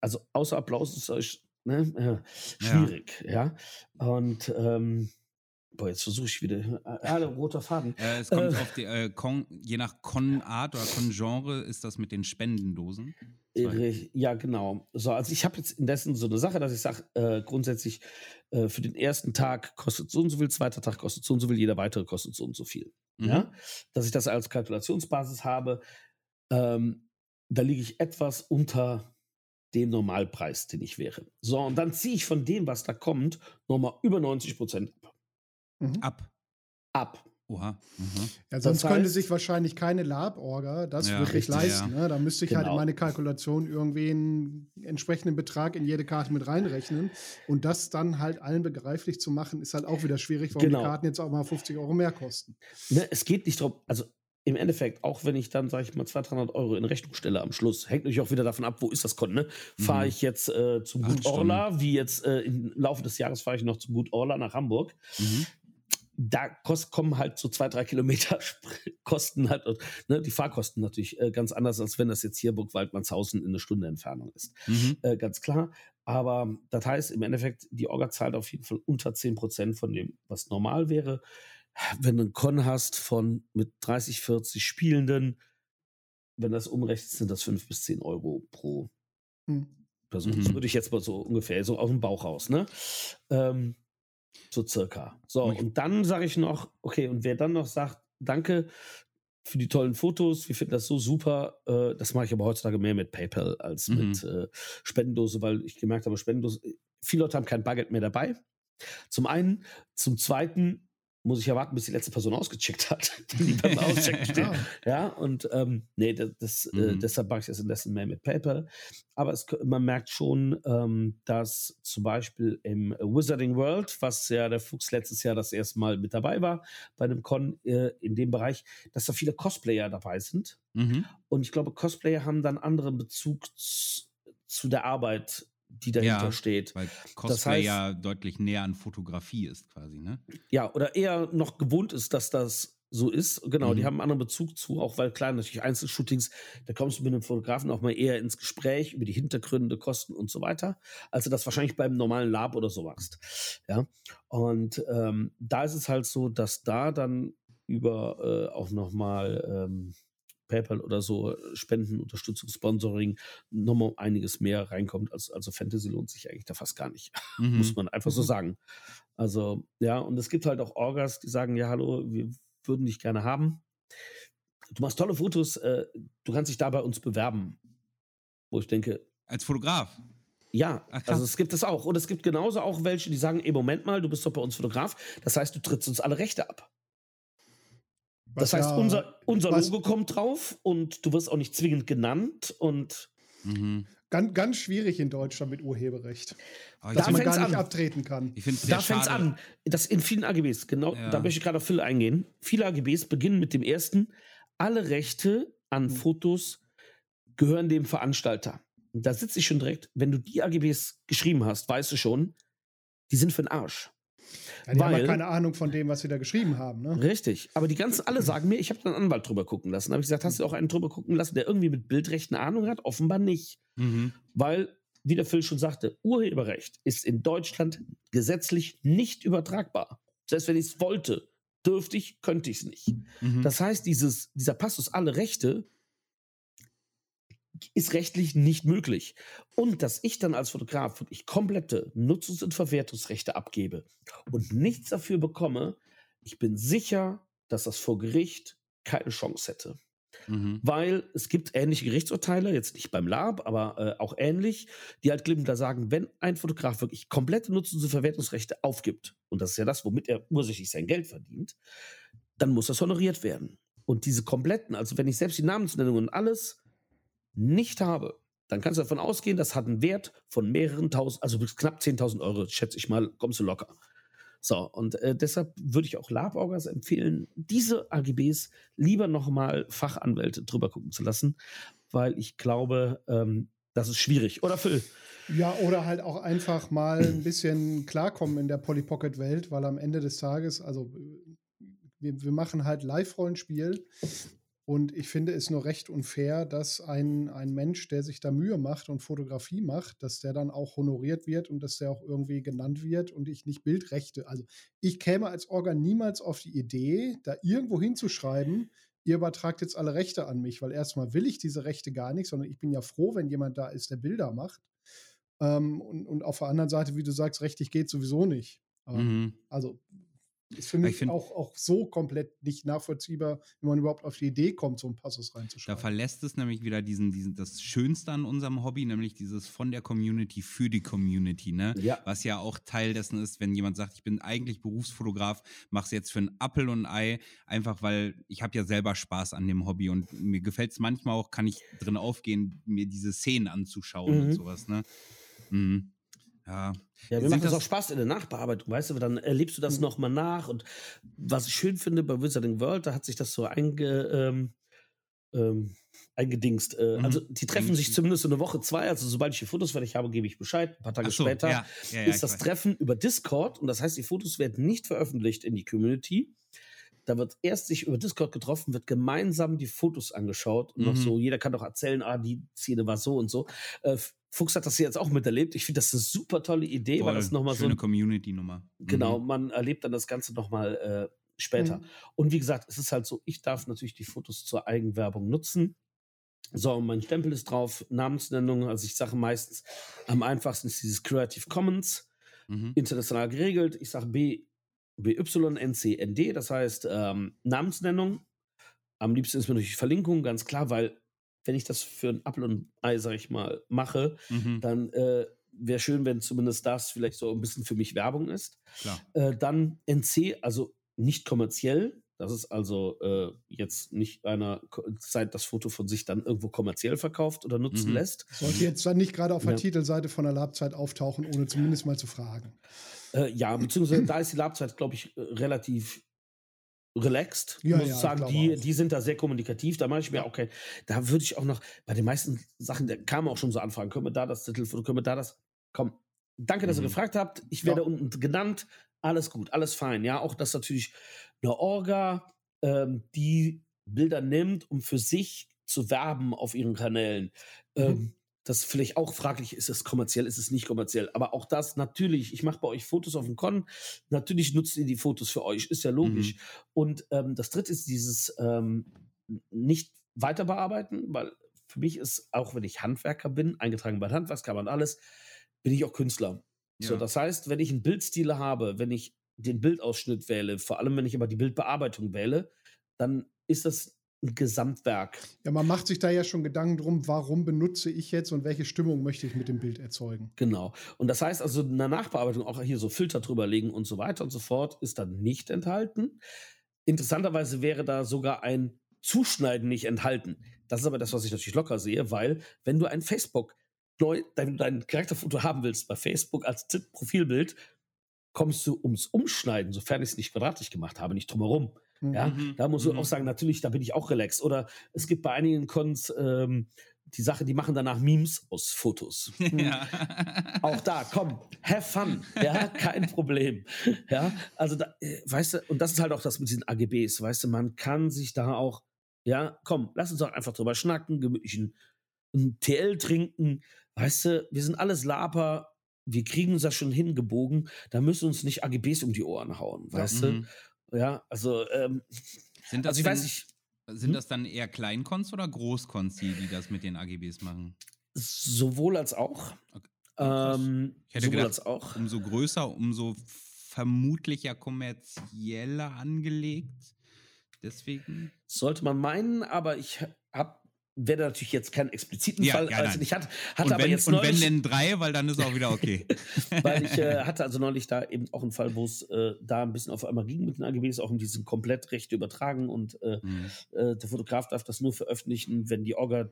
also außer Applaus ist euch Ne? Äh, schwierig, ja. ja. Und ähm, boah, jetzt versuche ich wieder. Äh, ah, roter Faden. Äh, es kommt äh, auf die, äh, Con, je nach Con-Art oder Con-Genre ist das mit den Spendendosen. Ja, genau. So, also ich habe jetzt indessen so eine Sache, dass ich sage, äh, grundsätzlich für den ersten Tag kostet so und so viel, zweiter Tag kostet so und so viel, jeder weitere kostet so und so viel. Mhm. Ja? Dass ich das als Kalkulationsbasis habe, ähm, da liege ich etwas unter dem Normalpreis, den ich wäre. So, und dann ziehe ich von dem, was da kommt, nochmal über 90 Prozent ab. Mhm. Ab. Ab. Oha. Mhm. Ja, sonst das heißt, könnte sich wahrscheinlich keine Lab-Orga das ja, wirklich richtig, leisten. Ja. Ne? Da müsste ich genau. halt in meine Kalkulation irgendwie einen entsprechenden Betrag in jede Karte mit reinrechnen. Und das dann halt allen begreiflich zu machen, ist halt auch wieder schwierig, warum genau. die Karten jetzt auch mal 50 Euro mehr kosten. Ne, es geht nicht darum, also im Endeffekt, auch wenn ich dann, sage ich mal, 200, 300 Euro in Rechnung stelle am Schluss, hängt natürlich auch wieder davon ab, wo ist das Konten. Ne? Fahre mhm. ich jetzt äh, zum Gut Orla, wie jetzt äh, im Laufe des Jahres fahre ich noch zum Gut Orla nach Hamburg. Mhm. Da kost, kommen halt so zwei, drei Kilometer Kosten halt, ne, die Fahrkosten natürlich äh, ganz anders, als wenn das jetzt hier Burg-Waldmannshausen in eine Stunde Entfernung ist. Mhm. Äh, ganz klar. Aber das heißt im Endeffekt, die Orga zahlt auf jeden Fall unter 10% von dem, was normal wäre wenn du einen Con hast von mit 30, 40 Spielenden, wenn das umrechnet, sind das 5 bis 10 Euro pro hm. Person. Mhm. Das würde ich jetzt mal so ungefähr, so aus dem Bauch raus, ne? Ähm, so circa. So, okay. und dann sage ich noch, okay, und wer dann noch sagt, danke für die tollen Fotos, wir finden das so super, äh, das mache ich aber heutzutage mehr mit PayPal als mhm. mit äh, Spendendose, weil ich gemerkt habe, Spendendose, viele Leute haben kein Bargeld mehr dabei. Zum einen. Zum zweiten, muss ich ja warten, bis die letzte Person ausgecheckt hat, die beim Auschecken steht. ja, und ähm, nee, das, das äh, mhm. äh, deshalb mache ich das indessen mehr mit PayPal. Aber es, man merkt schon, ähm, dass zum Beispiel im Wizarding World, was ja der Fuchs letztes Jahr das erste Mal mit dabei war, bei einem Con äh, in dem Bereich, dass da viele Cosplayer dabei sind. Mhm. Und ich glaube, Cosplayer haben dann anderen Bezug zu der Arbeit die dahinter ja, steht. Weil Cosplay das heißt, ja deutlich näher an Fotografie ist quasi, ne? Ja, oder eher noch gewohnt ist, dass das so ist. Genau, mhm. die haben einen anderen Bezug zu, auch weil klar, natürlich Einzelshootings, da kommst du mit einem Fotografen auch mal eher ins Gespräch über die Hintergründe, Kosten und so weiter, als du das wahrscheinlich beim normalen Lab oder so machst. Ja, und ähm, da ist es halt so, dass da dann über äh, auch nochmal ähm, PayPal oder so, äh, Spenden, Unterstützung, Sponsoring, nochmal einiges mehr reinkommt. Also, also Fantasy lohnt sich eigentlich da fast gar nicht. Mhm. Muss man einfach so mhm. sagen. Also, ja, und es gibt halt auch Orgas, die sagen, ja, hallo, wir würden dich gerne haben. Du machst tolle Fotos, äh, du kannst dich da bei uns bewerben. Wo ich denke. Als Fotograf? Ja, Ach, also es gibt es auch. Und es gibt genauso auch welche, die sagen, ey, Moment mal, du bist doch bei uns Fotograf. Das heißt, du trittst uns alle Rechte ab. Das heißt, ja, unser, unser Logo kommt drauf und du wirst auch nicht zwingend genannt und. Mhm. Ganz, ganz schwierig in Deutschland mit Urheberrecht. Oh, dass man gar nicht an. abtreten kann. Ich da fängt es an. Das in vielen AGBs, genau, ja. da möchte ich gerade auf Phil eingehen. Viele AGBs beginnen mit dem ersten. Alle Rechte an mhm. Fotos gehören dem Veranstalter. Und da sitze ich schon direkt, wenn du die AGBs geschrieben hast, weißt du schon, die sind für den Arsch. Ja, die Weil, haben ja keine Ahnung von dem, was sie da geschrieben haben. Ne? Richtig. Aber die ganzen, alle sagen mir, ich habe einen Anwalt drüber gucken lassen. Da habe ich gesagt, hast du auch einen drüber gucken lassen, der irgendwie mit Bildrechten Ahnung hat? Offenbar nicht. Mhm. Weil wie der Phil schon sagte, Urheberrecht ist in Deutschland gesetzlich nicht übertragbar. Selbst wenn ich es wollte, dürfte ich, könnte ich es nicht. Mhm. Das heißt, dieses, dieser Passus alle Rechte ist rechtlich nicht möglich. Und dass ich dann als Fotograf wirklich komplette Nutzungs- und Verwertungsrechte abgebe und nichts dafür bekomme, ich bin sicher, dass das vor Gericht keine Chance hätte. Mhm. Weil es gibt ähnliche Gerichtsurteile, jetzt nicht beim Lab, aber äh, auch ähnlich, die halt klipp da sagen, wenn ein Fotograf wirklich komplette Nutzungs- und Verwertungsrechte aufgibt, und das ist ja das, womit er ursächlich sein Geld verdient, dann muss das honoriert werden. Und diese kompletten, also wenn ich selbst die Namensnennungen und alles nicht habe, dann kannst du davon ausgehen, das hat einen Wert von mehreren tausend, also bis knapp 10.000 Euro, schätze ich mal, kommst du locker. So, und äh, deshalb würde ich auch Laborgas empfehlen, diese AGBs lieber nochmal Fachanwälte drüber gucken zu lassen, weil ich glaube, ähm, das ist schwierig. Oder Phil? Ja, oder halt auch einfach mal ein bisschen klarkommen in der Polly Pocket Welt, weil am Ende des Tages, also wir, wir machen halt Live-Rollenspiel und ich finde es nur recht unfair, dass ein, ein Mensch, der sich da Mühe macht und Fotografie macht, dass der dann auch honoriert wird und dass der auch irgendwie genannt wird und ich nicht Bildrechte. Also ich käme als Organ niemals auf die Idee, da irgendwo hinzuschreiben, ihr übertragt jetzt alle Rechte an mich, weil erstmal will ich diese Rechte gar nicht, sondern ich bin ja froh, wenn jemand da ist, der Bilder macht. Ähm, und, und auf der anderen Seite, wie du sagst, rechtlich geht sowieso nicht. Mhm. Also ist für mich find, auch, auch so komplett nicht nachvollziehbar, wie man überhaupt auf die Idee kommt, so einen Passus reinzuschreiben. Da verlässt es nämlich wieder diesen, diesen, das Schönste an unserem Hobby, nämlich dieses von der Community für die Community, ne? Ja. Was ja auch Teil dessen ist, wenn jemand sagt, ich bin eigentlich Berufsfotograf, mach's jetzt für ein Appel und ein Ei, einfach weil ich habe ja selber Spaß an dem Hobby und mir gefällt es manchmal auch, kann ich drin aufgehen, mir diese Szenen anzuschauen mhm. und sowas, ne? Mhm. Ja. Ja, mir macht das auch Spaß in der Nachbearbeitung, weißt du, dann erlebst du das mhm. nochmal nach. Und was ich schön finde bei Wizarding World, da hat sich das so einge, ähm, ähm, eingedingst. Äh, mhm. Also die treffen sich zumindest so eine Woche, zwei. Also sobald ich die Fotos fertig habe, gebe ich Bescheid. Ein paar Tage so, später ja, ja, ja, ist das Treffen über Discord. Und das heißt, die Fotos werden nicht veröffentlicht in die Community. Da wird erst sich über Discord getroffen, wird gemeinsam die Fotos angeschaut und mhm. noch so, jeder kann doch erzählen, ah, die Szene war so und so. Äh, Fuchs hat das jetzt auch miterlebt. Ich finde das eine super tolle Idee, Voll, weil das nochmal so. Eine Community-Nummer. Genau, mhm. man erlebt dann das Ganze nochmal äh, später. Mhm. Und wie gesagt, es ist halt so, ich darf natürlich die Fotos zur Eigenwerbung nutzen. So, mein Stempel ist drauf, Namensnennung. Also ich sage meistens, am einfachsten ist dieses Creative Commons, mhm. international geregelt. Ich sage B, BYNCND, das heißt ähm, Namensnennung. Am liebsten ist mir natürlich Verlinkung, ganz klar, weil wenn ich das für ein Apfel und Ei, sag ich mal, mache, mhm. dann äh, wäre schön, wenn zumindest das vielleicht so ein bisschen für mich Werbung ist. Äh, dann NC, also nicht kommerziell. Das ist also äh, jetzt nicht einer Zeit das Foto von sich dann irgendwo kommerziell verkauft oder nutzen mhm. lässt. Sollte jetzt dann nicht gerade auf der ja. Titelseite von der Labzeit auftauchen, ohne zumindest mal zu fragen. Äh, ja, beziehungsweise da ist die Labzeit, glaube ich, relativ relaxed. Ja, muss ja, sagen, die, die sind da sehr kommunikativ. Da mache ich mir ja. auch kein. Da würde ich auch noch, bei den meisten Sachen, da kamen auch schon so Anfragen, können wir da das Titelfoto, können wir da das. Komm, danke, dass mhm. ihr gefragt habt. Ich werde ja. unten genannt. Alles gut, alles fein. Ja, auch dass natürlich eine Orga, ähm, die Bilder nimmt, um für sich zu werben auf ihren Kanälen. Mhm. Ähm, das vielleicht auch fraglich ist, ist es kommerziell, ist es nicht kommerziell. Aber auch das natürlich, ich mache bei euch Fotos auf dem Con, natürlich nutzt ihr die Fotos für euch, ist ja logisch. Mhm. Und ähm, das dritte ist dieses ähm, nicht weiter bearbeiten, weil für mich ist, auch wenn ich Handwerker bin, eingetragen bei Handwerkskammer und alles, bin ich auch Künstler. Ja. So, das heißt, wenn ich einen Bildstil habe, wenn ich den Bildausschnitt wähle, vor allem wenn ich aber die Bildbearbeitung wähle, dann ist das ein Gesamtwerk. Ja, man macht sich da ja schon Gedanken drum, warum benutze ich jetzt und welche Stimmung möchte ich mit dem Bild erzeugen. Genau. Und das heißt also, eine Nachbearbeitung, auch hier so Filter drüber legen und so weiter und so fort, ist dann nicht enthalten. Interessanterweise wäre da sogar ein Zuschneiden nicht enthalten. Das ist aber das, was ich natürlich locker sehe, weil wenn du ein Facebook neu, dein, dein Charakterfoto haben willst bei Facebook als Profilbild, kommst du ums Umschneiden, sofern ich es nicht quadratisch gemacht habe, nicht drumherum. Ja, mhm. da muss ich mhm. auch sagen, natürlich, da bin ich auch relaxed. Oder es gibt bei einigen Cons ähm, die Sache, die machen danach Memes aus Fotos. Ja. auch da, komm, have fun. Ja, kein Problem. Ja, also da, äh, weißt du, und das ist halt auch das mit diesen AGBs, weißt du, man kann sich da auch, ja, komm, lass uns doch einfach drüber schnacken, gemütlich ein TL trinken, weißt du, wir sind alles Laper, wir kriegen uns das schon hingebogen, da müssen uns nicht AGBs um die Ohren hauen, weißt mhm. du? Ja, also, ähm, sind das also ich denn, weiß nicht. Sind hm? das dann eher Kleinkons oder Großkons, die, die das mit den AGBs machen? Sowohl als auch. Okay. Ähm, ich hätte gedacht, auch. umso größer, umso vermutlich ja kommerzieller angelegt. Deswegen. Sollte man meinen, aber ich habe werde natürlich jetzt keinen expliziten ja, Fall. Ja, also ich hatte, hatte und aber wenn, jetzt neulich, und wenn denn drei, weil dann ist auch wieder okay. weil ich äh, hatte also neulich da eben auch einen Fall, wo es äh, da ein bisschen auf einmal ging mit den AGBs, auch um diesen Komplettrechte übertragen und äh, mhm. Äh, der Fotograf darf das nur veröffentlichen, wenn die Orga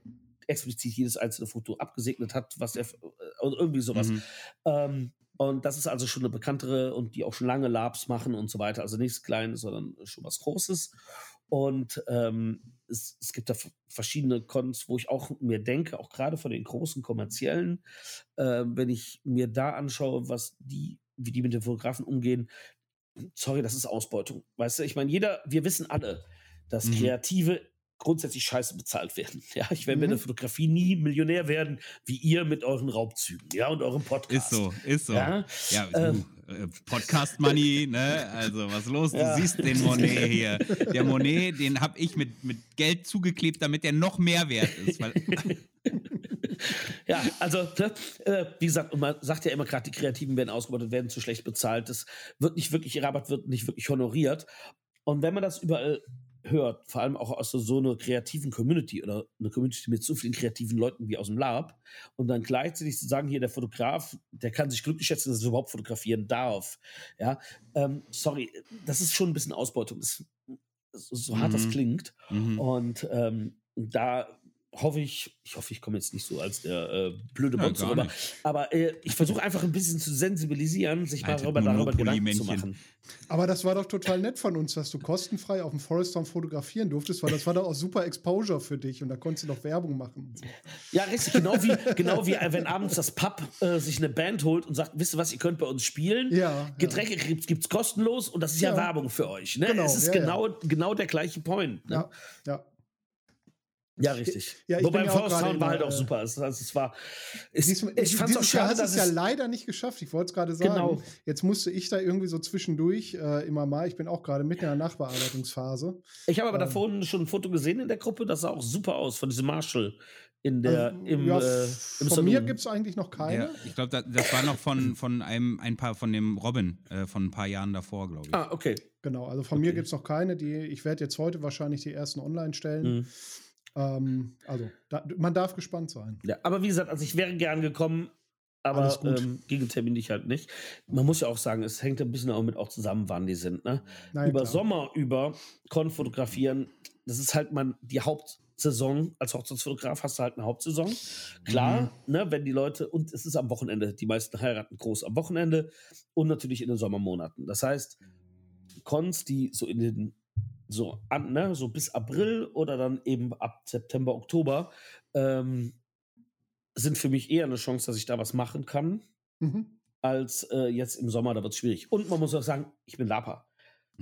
explizit jedes einzelne Foto abgesegnet hat, was er äh, irgendwie sowas. Mhm. Ähm, und das ist also schon eine bekanntere und die auch schon lange Labs machen und so weiter. Also nichts Kleines, sondern schon was Großes. Und ähm, es, es, gibt da verschiedene Cons, wo ich auch mir denke, auch gerade von den großen kommerziellen, äh, wenn ich mir da anschaue, was die, wie die mit den Fotografen umgehen, sorry, das ist Ausbeutung. Weißt du, ich meine, jeder, wir wissen alle, dass mhm. Kreative grundsätzlich scheiße bezahlt werden. Ja, ich werde mhm. mit der Fotografie nie Millionär werden, wie ihr mit euren Raubzügen, ja, und eurem Podcast. Ist so, ist so. Ja, ja ähm, äh, Podcast Money, ne? Also was los? Du ja. siehst den Monet hier. Der Monet, den habe ich mit, mit Geld zugeklebt, damit er noch mehr wert ist. ja, also ne, äh, wie gesagt, man sagt ja immer gerade, die Kreativen werden ausgebeutet, werden zu schlecht bezahlt. Das wird nicht wirklich, ihr Rabatt wird nicht wirklich honoriert. Und wenn man das überall hört, vor allem auch aus so einer kreativen Community oder einer Community mit so vielen kreativen Leuten wie aus dem Lab und dann gleichzeitig zu sagen, hier der Fotograf, der kann sich glücklich schätzen, dass er überhaupt fotografieren darf. Ja, ähm, sorry, das ist schon ein bisschen Ausbeutung. Das, so hart mhm. das klingt. Mhm. Und ähm, da hoffe ich, ich hoffe, ich komme jetzt nicht so als der äh, blöde ja, Monster rüber, aber äh, ich versuche einfach ein bisschen zu sensibilisieren, sich mal darüber, darüber Gedanken zu machen. Aber das war doch total nett von uns, dass du kostenfrei auf dem Forest Town fotografieren durftest, weil das war doch auch super Exposure für dich und da konntest du doch Werbung machen. So. Ja, richtig, genau wie, genau wie äh, wenn abends das Pub äh, sich eine Band holt und sagt, wisst ihr was, ihr könnt bei uns spielen, ja, Getränke ja. gibt es kostenlos und das ist ja, ja, Werbung für euch. Ne? Genau, es ist genau, genau der gleiche Point. Ne? Ja, ja. Ja, richtig. Ja, Wobei Forest Town war halt auch super. Es, also es war, es, diesmal, ich fand es auch schade, dass es ja leider nicht geschafft. Ich wollte es gerade sagen. Genau. Jetzt musste ich da irgendwie so zwischendurch äh, immer mal. Ich bin auch gerade mitten in der Nachbearbeitungsphase. Ich habe aber ähm, da vorhin schon ein Foto gesehen in der Gruppe. Das sah auch super aus von diesem Marshall in der also, im, ja, äh, im Von Saloon. mir gibt es eigentlich noch keine. Ja, ich glaube, das, das, war noch von, von einem ein paar von dem Robin äh, von ein paar Jahren davor, glaube ich. Ah, okay. Genau, also von okay. mir gibt es noch keine. Die, ich werde jetzt heute wahrscheinlich die ersten online stellen. Mhm. Ähm, also, da, man darf gespannt sein. Ja, aber wie gesagt, also ich wäre gern gekommen, aber ähm, gegen Termin ich halt nicht. Man muss ja auch sagen, es hängt ein bisschen auch mit auch zusammen, wann die sind. Ne? Nein, über klar. Sommer über Con fotografieren, das ist halt man die Hauptsaison. Als Hochzeitsfotograf hast du halt eine Hauptsaison. Klar, mhm. ne, wenn die Leute, und es ist am Wochenende, die meisten heiraten groß am Wochenende und natürlich in den Sommermonaten. Das heißt, Cons, die so in den so an, ne, so bis April oder dann eben ab September, Oktober, ähm, sind für mich eher eine Chance, dass ich da was machen kann, mhm. als äh, jetzt im Sommer, da wird es schwierig. Und man muss auch sagen, ich bin Lapa.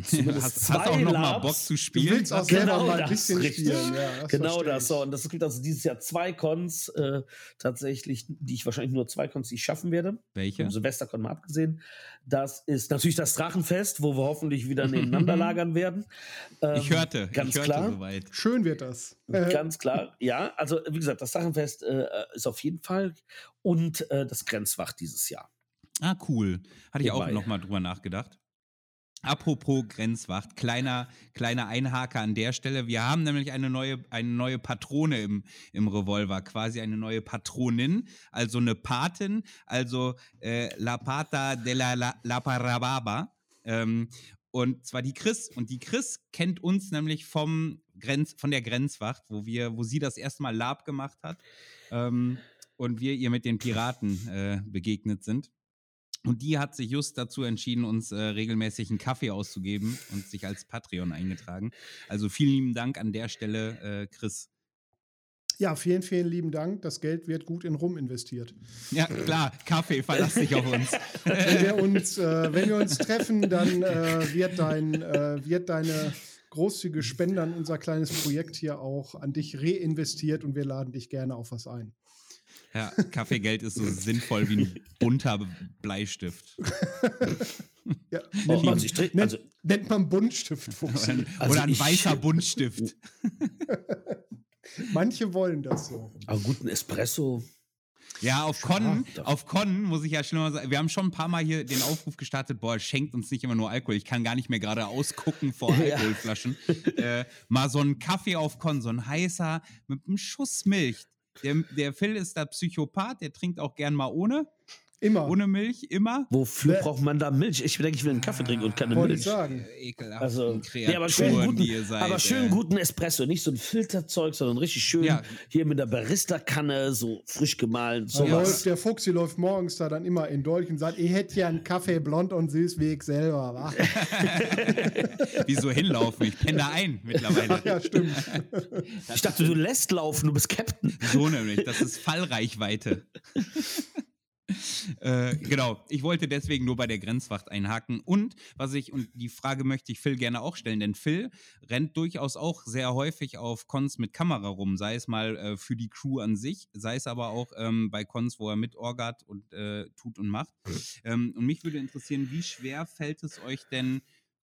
Hast, hast auch noch Labs. mal Bock zu spielen? Du willst auch genau mal ein bisschen spielen. Ja, das genau das. So. Und das gibt also dieses Jahr zwei Cons äh, tatsächlich, die ich wahrscheinlich nur zwei Cons, die ich schaffen werde. Welche? Vom Silvestercon mal abgesehen. Das ist natürlich das Drachenfest, wo wir hoffentlich wieder nebeneinander lagern werden. Ähm, ich hörte, ganz ich hörte klar. Soweit. Schön wird das. ganz klar, ja. Also wie gesagt, das Drachenfest äh, ist auf jeden Fall und äh, das Grenzwacht dieses Jahr. Ah, cool. Hatte ich Wobei. auch noch mal drüber nachgedacht. Apropos Grenzwacht, kleiner, kleiner Einhaker an der Stelle. Wir haben nämlich eine neue, eine neue Patrone im, im Revolver, quasi eine neue Patronin, also eine Patin, also äh, La Pata de la, la, la Parababa. Ähm, und zwar die Chris. Und die Chris kennt uns nämlich vom Grenz, von der Grenzwacht, wo wir, wo sie das erste Mal Lab gemacht hat. Ähm, und wir ihr mit den Piraten äh, begegnet sind. Und die hat sich just dazu entschieden, uns äh, regelmäßig einen Kaffee auszugeben und sich als Patreon eingetragen. Also vielen lieben Dank an der Stelle, äh, Chris. Ja, vielen, vielen lieben Dank. Das Geld wird gut in Rum investiert. Ja, klar, Kaffee, verlass dich auf uns. wenn, wir uns äh, wenn wir uns treffen, dann äh, wird, dein, äh, wird deine großzügige Spende an unser kleines Projekt hier auch an dich reinvestiert und wir laden dich gerne auf was ein. Ja, Kaffeegeld ist so sinnvoll wie ein bunter Bleistift. ja, nennt, man, nennt, also, nennt man Buntstift. Oder, also oder ein weißer Buntstift. Manche wollen das so. Aber guten Espresso. Ja, auf Con, auf Con muss ich ja schon mal sagen, wir haben schon ein paar Mal hier den Aufruf gestartet, boah, schenkt uns nicht immer nur Alkohol. Ich kann gar nicht mehr gerade ausgucken vor Alkoholflaschen. Ja. Äh, mal so ein Kaffee auf Con, so ein heißer mit einem Schuss Milch. Der, der Phil ist der Psychopath, der trinkt auch gern mal ohne. Immer. Ohne Milch, immer. Wofür Bäh. braucht man da Milch? Ich denke, ich will einen Kaffee trinken und keine Wollte Milch. Ich sagen. Ekelhaft. Also, nee, aber schön guten, seid, aber schön guten Espresso. Nicht so ein Filterzeug, sondern richtig schön ja. hier mit der Barista-Kanne, so frisch gemahlen. So läuft, der Fuchsi läuft morgens da dann immer in Dolch und sagt, ich hätte ja einen Kaffee blond und süß wie ich selber. Wieso hinlaufen? Ich penne da ein mittlerweile. ja, stimmt. Ich dachte, du lässt laufen, du bist Captain. So nämlich, das ist Fallreichweite. Äh, genau, ich wollte deswegen nur bei der Grenzwacht einhaken. Und was ich, und die Frage möchte ich Phil gerne auch stellen, denn Phil rennt durchaus auch sehr häufig auf Cons mit Kamera rum, sei es mal äh, für die Crew an sich, sei es aber auch ähm, bei Cons, wo er mitorgert und äh, tut und macht. Ähm, und mich würde interessieren, wie schwer fällt es euch denn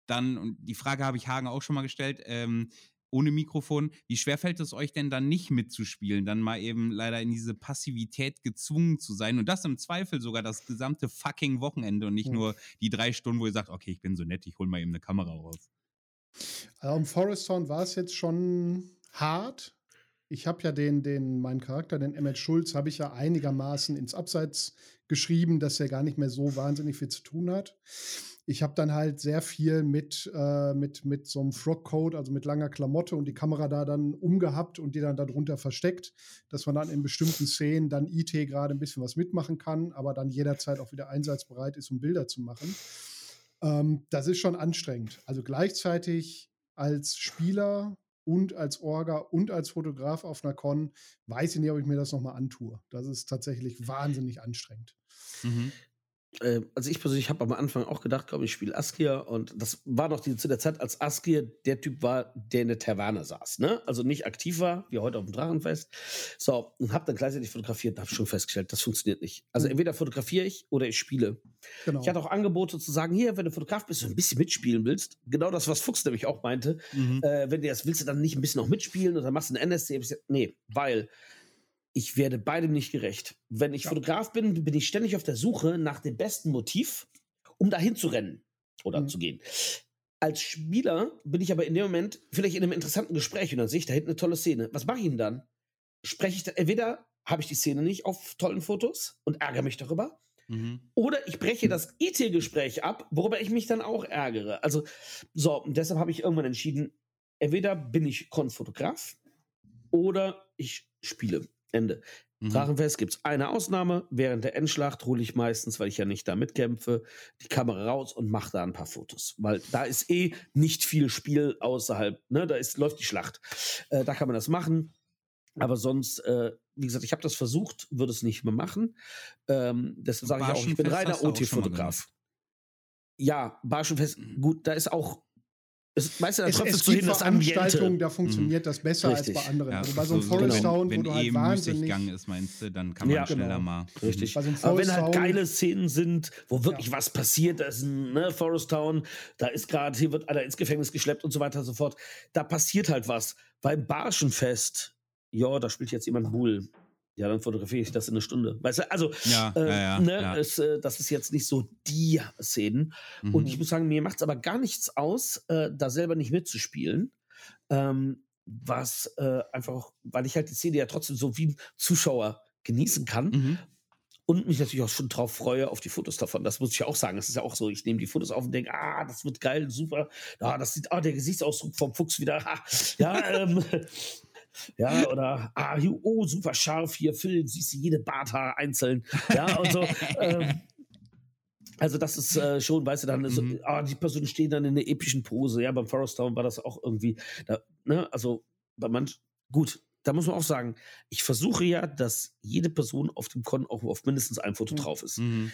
dann, und die Frage habe ich Hagen auch schon mal gestellt, ähm, ohne Mikrofon. Wie schwer fällt es euch denn dann nicht mitzuspielen, dann mal eben leider in diese Passivität gezwungen zu sein und das im Zweifel sogar das gesamte fucking Wochenende und nicht mhm. nur die drei Stunden, wo ihr sagt, okay, ich bin so nett, ich hole mal eben eine Kamera raus. Also im Forest Town war es jetzt schon hart. Ich habe ja den, den, meinen Charakter, den Emmett Schulz, habe ich ja einigermaßen ins Abseits geschrieben, dass er gar nicht mehr so wahnsinnig viel zu tun hat ich habe dann halt sehr viel mit, äh, mit, mit so einem Frog-Code, also mit langer Klamotte und die Kamera da dann umgehabt und die dann darunter versteckt, dass man dann in bestimmten Szenen dann IT gerade ein bisschen was mitmachen kann, aber dann jederzeit auch wieder einsatzbereit ist, um Bilder zu machen. Ähm, das ist schon anstrengend. Also gleichzeitig als Spieler und als Orga und als Fotograf auf einer Con weiß ich nicht, ob ich mir das nochmal antue. Das ist tatsächlich wahnsinnig anstrengend. Mhm äh, also ich persönlich habe am Anfang auch gedacht, glaube ich, spiele Askir und das war noch die, zu der Zeit, als Askir der Typ war, der in der Taverne saß, ne? Also nicht aktiv war, wie heute auf dem Drachenfest. So, und habe dann gleichzeitig fotografiert und habe schon festgestellt, das funktioniert nicht. Also mhm. entweder fotografiere ich oder ich spiele. Genau. Ich hatte auch Angebote zu sagen, hier, wenn du Fotograf bist und ein bisschen mitspielen willst, genau das, was Fuchs nämlich auch meinte, mhm. äh, wenn du das willst, du dann nicht ein bisschen noch mitspielen und dann machst du ein NSC. Nee, weil ich werde beidem nicht gerecht. Wenn ich ja. Fotograf bin, bin ich ständig auf der Suche nach dem besten Motiv, um dahin zu rennen oder mhm. zu gehen. Als Spieler bin ich aber in dem Moment vielleicht in einem interessanten Gespräch und dann sehe ich da hinten eine tolle Szene. Was mache ich denn dann? Spreche ich da, entweder habe ich die Szene nicht auf tollen Fotos und ärgere mich darüber, mhm. oder ich breche das IT-Gespräch ab, worüber ich mich dann auch ärgere. Also, so, und deshalb habe ich irgendwann entschieden, entweder bin ich Konfotograf oder ich spiele. Ende. Mhm. Drachenfest gibt es eine Ausnahme. Während der Endschlacht hole ich meistens, weil ich ja nicht da mitkämpfe, die Kamera raus und mache da ein paar Fotos. Weil da ist eh nicht viel Spiel außerhalb, ne? Da ist, läuft die Schlacht. Äh, da kann man das machen. Aber sonst, äh, wie gesagt, ich habe das versucht, würde es nicht mehr machen. Ähm, deshalb sage ich auch, ich bin reiner OT-Fotograf. Ja, Barschenfest, mhm. gut, da ist auch es, weißt du, da es, es zu hin, das Veranstaltungen, da funktioniert mhm. das besser Richtig. als bei anderen. Ja, also bei so einem Forest wenn, Town, wenn, wo du halt eh wahnsinnig Gang ist, meinst du, dann kann man ja, schneller genau. mal. Richtig. So Aber wenn halt geile Szenen sind, wo wirklich ja. was passiert, da ist ein ne, Forest Town, da ist gerade, hier wird einer ins Gefängnis geschleppt und so weiter und so fort. Da passiert halt was. Beim Barschenfest, ja, da spielt jetzt jemand Bull. Ja, dann fotografiere ich das in einer Stunde. Weißt du, also, ja, äh, ja, ja, ne, es, äh, das ist jetzt nicht so die Szenen. Mhm. Und ich muss sagen, mir macht es aber gar nichts aus, äh, da selber nicht mitzuspielen. Ähm, was äh, einfach, weil ich halt die Szene ja trotzdem so wie ein Zuschauer genießen kann. Mhm. Und mich natürlich auch schon drauf freue auf die Fotos davon. Das muss ich ja auch sagen. Es ist ja auch so, ich nehme die Fotos auf und denke, ah, das wird geil, super. Ah, das sieht, ah, der Gesichtsausdruck vom Fuchs wieder. Ah, ja, ähm, ja, oder, ah, oh, super scharf hier, Phil, siehst du jede Barthaar einzeln. Ja, und so. ähm, also das ist äh, schon, weißt du, dann ist, mhm. ah, die Personen stehen dann in einer epischen Pose. Ja, beim Forest Town war das auch irgendwie, da, ne, also bei manch, gut, da muss man auch sagen, ich versuche ja, dass jede Person auf dem Con auch auf mindestens ein Foto mhm. drauf ist. Mhm.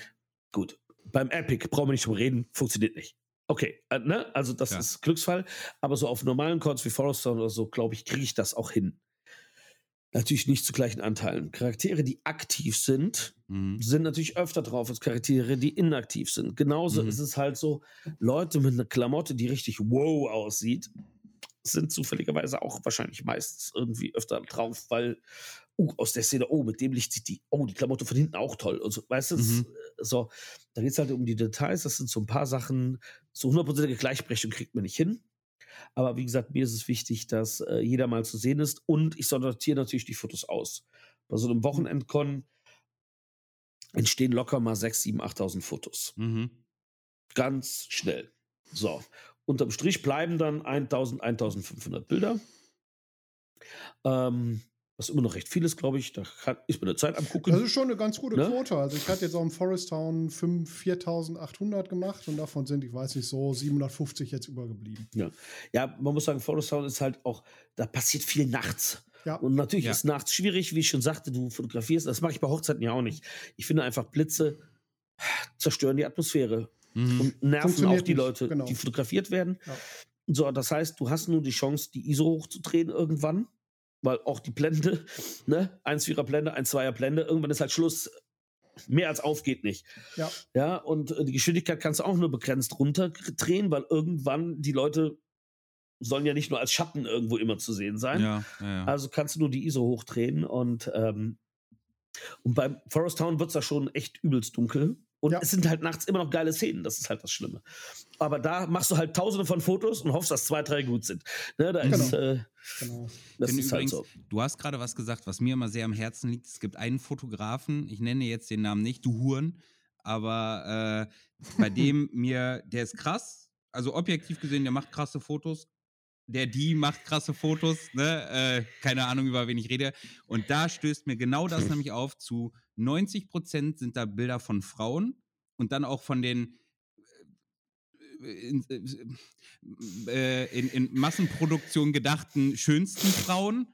Gut, beim Epic brauchen wir nicht drüber reden, funktioniert nicht. Okay, äh, ne? Also das ja. ist Glücksfall. Aber so auf normalen Chords wie Forest Town oder so, glaube ich, kriege ich das auch hin. Natürlich nicht zu gleichen Anteilen. Charaktere, die aktiv sind, mhm. sind natürlich öfter drauf als Charaktere, die inaktiv sind. Genauso mhm. ist es halt so, Leute mit einer Klamotte, die richtig wow aussieht, sind zufälligerweise auch wahrscheinlich meistens irgendwie öfter drauf, weil uh, aus der Szene, oh, mit dem Licht sieht die, oh, die Klamotte von hinten auch toll. Und so, weißt du, mhm. So, da geht es halt um die Details, das sind so ein paar Sachen, so hundertprozentige Gleichbrechung kriegt man nicht hin. Aber wie gesagt, mir ist es wichtig, dass äh, jeder mal zu sehen ist und ich sortiere natürlich die Fotos aus. Bei so einem mhm. Wochenendcon entstehen locker mal 6, 7, 8.000 Fotos. Mhm. Ganz schnell. So. Unterm Strich bleiben dann 1000, 1500 Bilder. Ähm, was immer noch recht viel ist, glaube ich. Da kann, ist mir eine Zeit am gucken. Das ist schon eine ganz gute ne? Quote. Also ich hatte jetzt auch im Forest Town 4800 gemacht und davon sind, ich weiß nicht, so 750 jetzt übergeblieben. Ja, ja man muss sagen, Forest Town ist halt auch, da passiert viel nachts. Ja. Und natürlich ja. ist nachts schwierig, wie ich schon sagte, du fotografierst. Das mache ich bei Hochzeiten ja auch nicht. Ich finde einfach, Blitze zerstören die Atmosphäre mhm. und nerven auch die Leute, genau. die fotografiert werden. Ja. So, das heißt, du hast nur die Chance, die ISO hochzudrehen irgendwann weil auch die Blende, ne, 1 4 Blende, 1 2 Blende, irgendwann ist halt Schluss. Mehr als auf geht nicht. Ja. Ja, und äh, die Geschwindigkeit kannst du auch nur begrenzt runterdrehen, weil irgendwann die Leute sollen ja nicht nur als Schatten irgendwo immer zu sehen sein. Ja, ja, ja. Also kannst du nur die ISO hochdrehen und ähm, und beim Forest Town wird es da schon echt übelst dunkel. Und ja. es sind halt nachts immer noch geile Szenen, das ist halt das Schlimme. Aber da machst du halt tausende von Fotos und hoffst, dass zwei, drei gut sind. Ne, da genau. ist, äh, genau. Das ist halt übrigens, halt so. Du hast gerade was gesagt, was mir immer sehr am Herzen liegt. Es gibt einen Fotografen, ich nenne jetzt den Namen nicht, du Huren, aber äh, bei dem mir, der ist krass, also objektiv gesehen, der macht krasse Fotos, der die macht krasse Fotos, ne? Äh, keine Ahnung, über wen ich rede. Und da stößt mir genau das nämlich auf zu 90 Prozent sind da Bilder von Frauen und dann auch von den äh, in, äh, äh, in, in Massenproduktion gedachten schönsten Frauen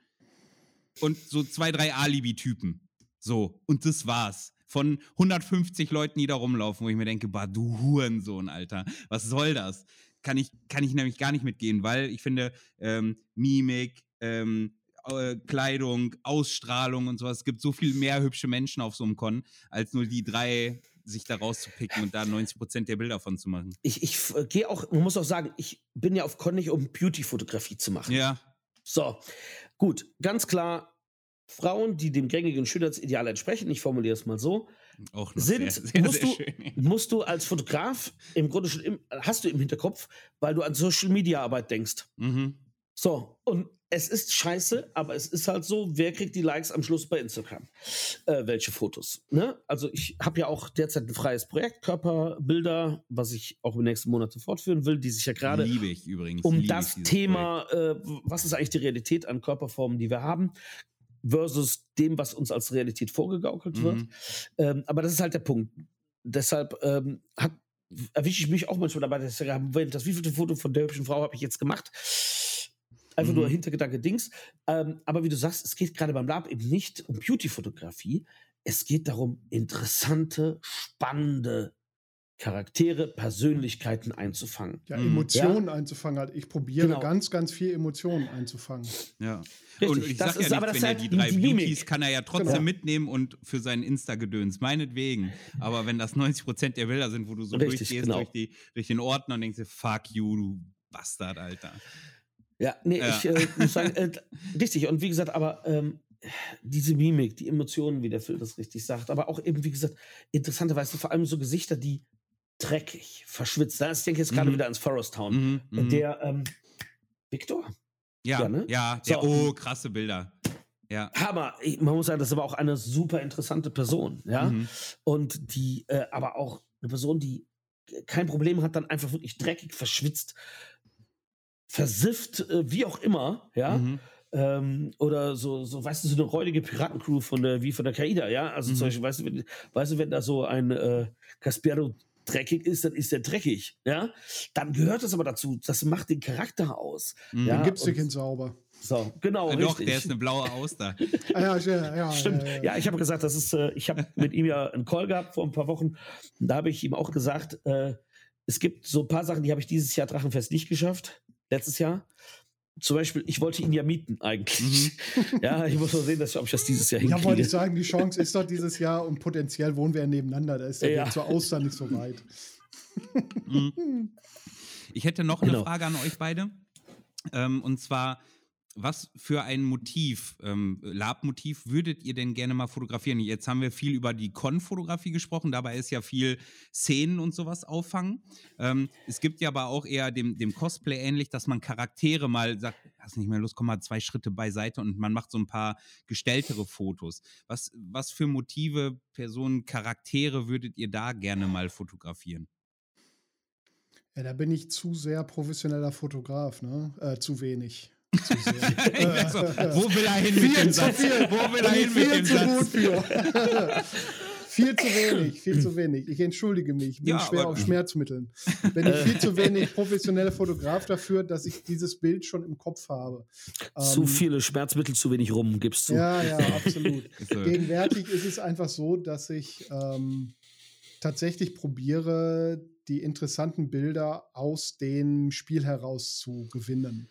und so zwei, drei Alibi-Typen. So, und das war's. Von 150 Leuten, die da rumlaufen, wo ich mir denke, bah, du Hurensohn, Alter, was soll das? Kann ich, kann ich nämlich gar nicht mitgehen, weil ich finde, ähm, Mimik, ähm, äh, Kleidung, Ausstrahlung und sowas. Es gibt so viel mehr hübsche Menschen auf so einem Con, als nur die drei sich da rauszupicken und da 90 Prozent der Bilder von zu machen. Ich, ich gehe auch, man muss auch sagen, ich bin ja auf Con nicht, um Beauty-Fotografie zu machen. Ja. So, gut, ganz klar, Frauen, die dem gängigen Schönheitsideal entsprechen, ich formuliere es mal so, auch sind, sehr, sehr, musst, sehr du, musst du als Fotograf im Grunde schon, im, hast du im Hinterkopf, weil du an Social Media Arbeit denkst. Mhm. So, und es ist scheiße, aber es ist halt so, wer kriegt die Likes am Schluss bei Instagram? Äh, welche Fotos? Ne? Also ich habe ja auch derzeit ein freies Projekt, Körperbilder, was ich auch in den nächsten Monaten fortführen will, die sich ja gerade um das Thema, äh, was ist eigentlich die Realität an Körperformen, die wir haben, versus dem, was uns als Realität vorgegaukelt mhm. wird. Ähm, aber das ist halt der Punkt. Deshalb ähm, erwische ich mich auch manchmal dabei, dass ich sage, das wievielte Foto von der hübschen Frau habe ich jetzt gemacht? Einfach mhm. nur Hintergedanke Dings. Ähm, aber wie du sagst, es geht gerade beim Lab eben nicht um Beauty-Fotografie. Es geht darum, interessante, spannende Charaktere, Persönlichkeiten einzufangen. Ja, Emotionen ja? einzufangen. Halt. Ich probiere genau. ganz, ganz viel Emotionen einzufangen. Ja. Richtig, und ich sage ja nicht, wenn er die drei die Beauties kann er ja trotzdem genau. mitnehmen und für seinen Insta-Gedöns, meinetwegen. Aber wenn das 90 Prozent der Bilder sind, wo du so Richtig, durchgehst genau. durch, die, durch den Ordner und denkst dir, fuck you, du Bastard, Alter. Ja, nee, ja. ich äh, muss sagen, äh, richtig. Und wie gesagt, aber ähm, diese Mimik, die Emotionen, wie der Film das richtig sagt, aber auch eben, wie gesagt, interessanterweise vor allem so Gesichter, die dreckig, verschwitzt. Ich denke jetzt gerade mhm. wieder ans Forest Town. Mhm, mhm. der, ähm, Victor? Ja, ja, ne? ja der, so, oh, krasse Bilder. Ja. Hammer. Man muss sagen, das ist aber auch eine super interessante Person, ja. Mhm. Und die, äh, aber auch eine Person, die kein Problem hat, dann einfach wirklich dreckig, verschwitzt, versifft, äh, wie auch immer, ja. Mhm. Ähm, oder so, so, weißt du, so eine räudige Piratencrew von der, wie von der Kaida, ja. Also mhm. zum Beispiel, weißt du, wenn, weißt du, wenn da so ein äh, Caspero dreckig ist, dann ist der dreckig, ja. Dann gehört das aber dazu. Das macht den Charakter aus. Mhm. Ja? Den gibt's dir kein sauber. So, genau. Ja, doch, der ist eine blaue Auster. ah, ja, ja, ja, Stimmt. Ja, ja ich habe gesagt, das ist, äh, ich habe mit ihm ja einen Call gehabt vor ein paar Wochen. Und da habe ich ihm auch gesagt, äh, es gibt so ein paar Sachen, die habe ich dieses Jahr Drachenfest nicht geschafft letztes Jahr. zum Beispiel, ich wollte ihn ja mieten eigentlich. Mhm. Ja, ich muss mal sehen, dass, ob ich das dieses Jahr hinkriege. Ja, wollte ich sagen, die Chance ist doch dieses Jahr und potenziell wohnen wir nebeneinander. Da ist der ja. Weg zur Austern nicht so weit. Mhm. Ich hätte noch eine genau. Frage an euch beide. Ähm, und zwar, was für ein Motiv, ähm, Lab-Motiv, würdet ihr denn gerne mal fotografieren? Jetzt haben wir viel über die Con-Fotografie gesprochen, dabei ist ja viel Szenen und sowas auffangen. Ähm, es gibt ja aber auch eher dem, dem Cosplay ähnlich, dass man Charaktere mal sagt, hast nicht mehr Lust, komm mal zwei Schritte beiseite und man macht so ein paar gestelltere Fotos. Was, was für Motive, Personen, Charaktere würdet ihr da gerne mal fotografieren? Ja, da bin ich zu sehr professioneller Fotograf, ne? Äh, zu wenig. Zu so, wo will er hin mit dem Satz? Viel. Wo will er hin mit dem Satz? Gut für. viel zu wenig, viel zu wenig. Ich entschuldige mich, bin ja, schwer auf Schmerzmitteln. Bin ich viel zu wenig professioneller Fotograf dafür, dass ich dieses Bild schon im Kopf habe. Zu ähm, viele Schmerzmittel, zu wenig rum, gibst du. Ja, ja, absolut. Gegenwärtig ist es einfach so, dass ich ähm, tatsächlich probiere, die interessanten Bilder aus dem Spiel heraus zu gewinnen.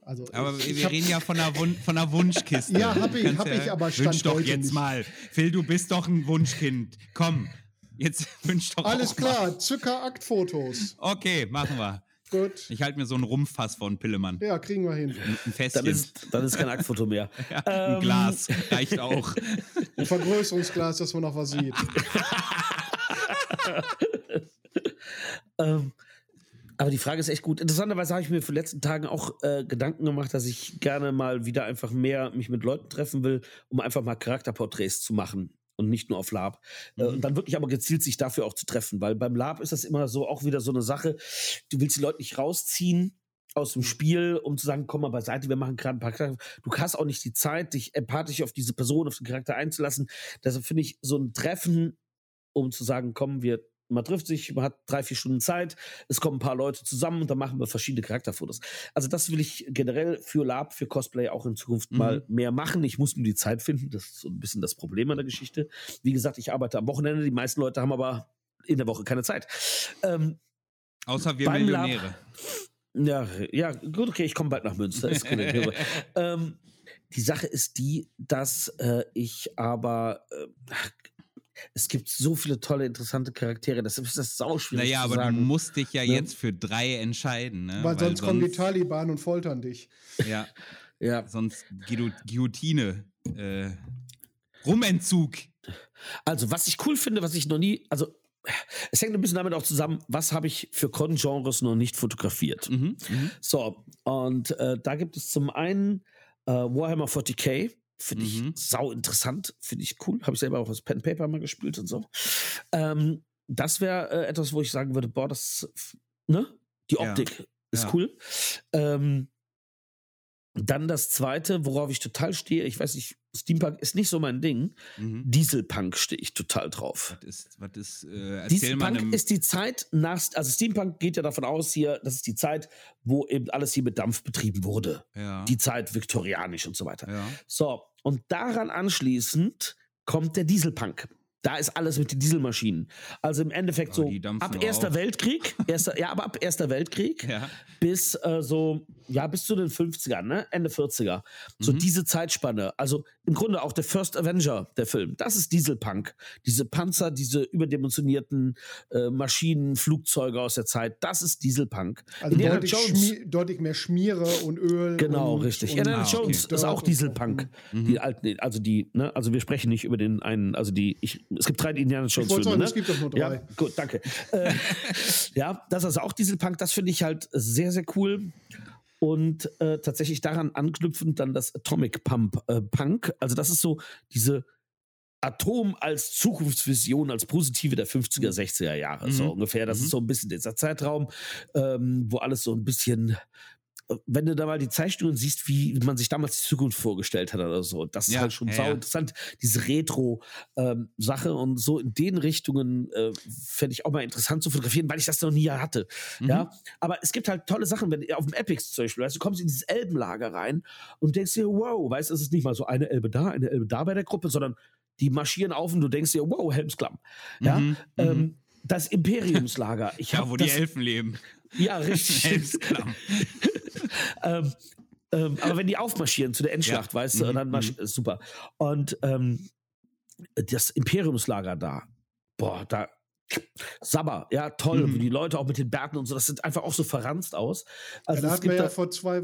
Also aber ich, wir ich reden ja von einer, Wun von einer Wunschkiste. ja, habe ich, hab ja, ich aber stand Wünsch doch jetzt nicht. mal. Phil, du bist doch ein Wunschkind. Komm, jetzt wünsch doch Alles klar, Zucker-Aktfotos. Okay, machen wir. Gut. Ich halte mir so ein Rumpfass von Pillemann. Ja, kriegen wir hin. Ein Festchen. Dann ist, dann ist kein Aktfoto mehr. ja, ein ähm, Glas reicht auch. Ein Vergrößerungsglas, dass man noch was sieht. ähm, aber die Frage ist echt gut. Interessanterweise habe ich mir für die letzten Tagen auch äh, Gedanken gemacht, dass ich gerne mal wieder einfach mehr mich mit Leuten treffen will, um einfach mal Charakterporträts zu machen und nicht nur auf Lab. Äh, mhm. und dann wirklich aber gezielt sich dafür auch zu treffen, weil beim Lab ist das immer so auch wieder so eine Sache. Du willst die Leute nicht rausziehen aus dem Spiel, um zu sagen, komm mal beiseite, wir machen gerade ein paar Charakter. Du hast auch nicht die Zeit, dich empathisch auf diese Person, auf den Charakter einzulassen. Deshalb finde ich so ein Treffen, um zu sagen, komm, wir man trifft sich, man hat drei, vier Stunden Zeit, es kommen ein paar Leute zusammen und dann machen wir verschiedene Charakterfotos. Also das will ich generell für Lab, für Cosplay auch in Zukunft mhm. mal mehr machen. Ich muss nur die Zeit finden, das ist so ein bisschen das Problem an der Geschichte. Wie gesagt, ich arbeite am Wochenende, die meisten Leute haben aber in der Woche keine Zeit. Ähm, Außer wir Millionäre. Lab, ja, ja, gut, okay, ich komme bald nach Münster. ähm, die Sache ist die, dass äh, ich aber äh, es gibt so viele tolle, interessante Charaktere. Das ist das sauschwierig. Naja, aber sagen. du musst dich ja ne? jetzt für drei entscheiden. Ne? Weil, Weil sonst, sonst kommen die Taliban und foltern dich. Ja. ja. Sonst Guillotine. Äh, Rumentzug. Also, was ich cool finde, was ich noch nie, also es hängt ein bisschen damit auch zusammen, was habe ich für Con-Genres noch nicht fotografiert. Mhm, mh. So, und äh, da gibt es zum einen äh, Warhammer 40k, Finde ich mhm. sau interessant, finde ich cool. Habe ich selber auch als Pen Paper mal gespielt und so. Ähm, das wäre äh, etwas, wo ich sagen würde, boah, das, ne? Die Optik ja. ist ja. cool. Ähm, dann das zweite, worauf ich total stehe, ich weiß nicht, Steampunk ist nicht so mein Ding. Mhm. Dieselpunk stehe ich total drauf. Was ist, was ist, äh, Dieselpunk ist die Zeit nach, also Steampunk geht ja davon aus hier, das ist die Zeit, wo eben alles hier mit Dampf betrieben wurde. Ja. Die Zeit viktorianisch und so weiter. Ja. So, und daran anschließend kommt der Dieselpunk da ist alles mit den Dieselmaschinen. Also im Endeffekt ja, so ab Erster auf. Weltkrieg, erster, ja, aber ab Erster Weltkrieg ja. bis äh, so, ja, bis zu den 50ern, ne? Ende 40er. So mhm. diese Zeitspanne. Also im Grunde auch der First Avenger, der Film. Das ist Dieselpunk. Diese Panzer, diese überdimensionierten äh, Maschinen, Flugzeuge aus der Zeit, das ist Dieselpunk. Also deutlich, Jones, deutlich, mehr Schmiere und Öl. Genau, und, richtig. Und, Indiana ah, Jones okay. ist auch Dieselpunk. Mhm. Die alten, also die, ne, also wir sprechen nicht über den einen, also die, ich es gibt drei Indiana Jones Filme. Sagen, ne? Es gibt doch nur drei. Ja, gut, danke. äh, ja, das ist also auch Dieselpunk, das finde ich halt sehr, sehr cool. Und äh, tatsächlich daran anknüpfend dann das Atomic Pump äh, Punk. Also das ist so diese Atom als Zukunftsvision, als positive der 50er, 60er Jahre, mhm. so ungefähr. Das mhm. ist so ein bisschen dieser Zeitraum, ähm, wo alles so ein bisschen wenn du da mal die Zeichnungen siehst, wie man sich damals die Zukunft vorgestellt hat oder so, das ist ja, halt schon ja, sau interessant, diese Retro-Sache ähm, und so in den Richtungen äh, fände ich auch mal interessant zu fotografieren, weil ich das noch nie hatte. Mhm. Ja, aber es gibt halt tolle Sachen, wenn auf dem Epics zum Beispiel, weißt, du kommst in dieses Elbenlager rein und denkst dir, wow, weißt du, es ist nicht mal so eine Elbe da, eine Elbe da bei der Gruppe, sondern die marschieren auf und du denkst dir, wow, Helmsklamm. Ja, mhm, ähm, mhm das Imperiumslager. Ich ja, wo das, die Elfen leben. Ja, richtig. Ähm, ähm, aber wenn die aufmarschieren zu der Endschlacht, Ja. weißt du, und Mhm, dann marsch mhm. super. Und ähm, das Imperiumslager da, boah, da Sabber, ja, toll, Mhm. wie die Leute auch mit den Bärten und so, das sieht einfach auch so verranzt aus. Also ja, da es hatten wir gibt ja da, vor zwei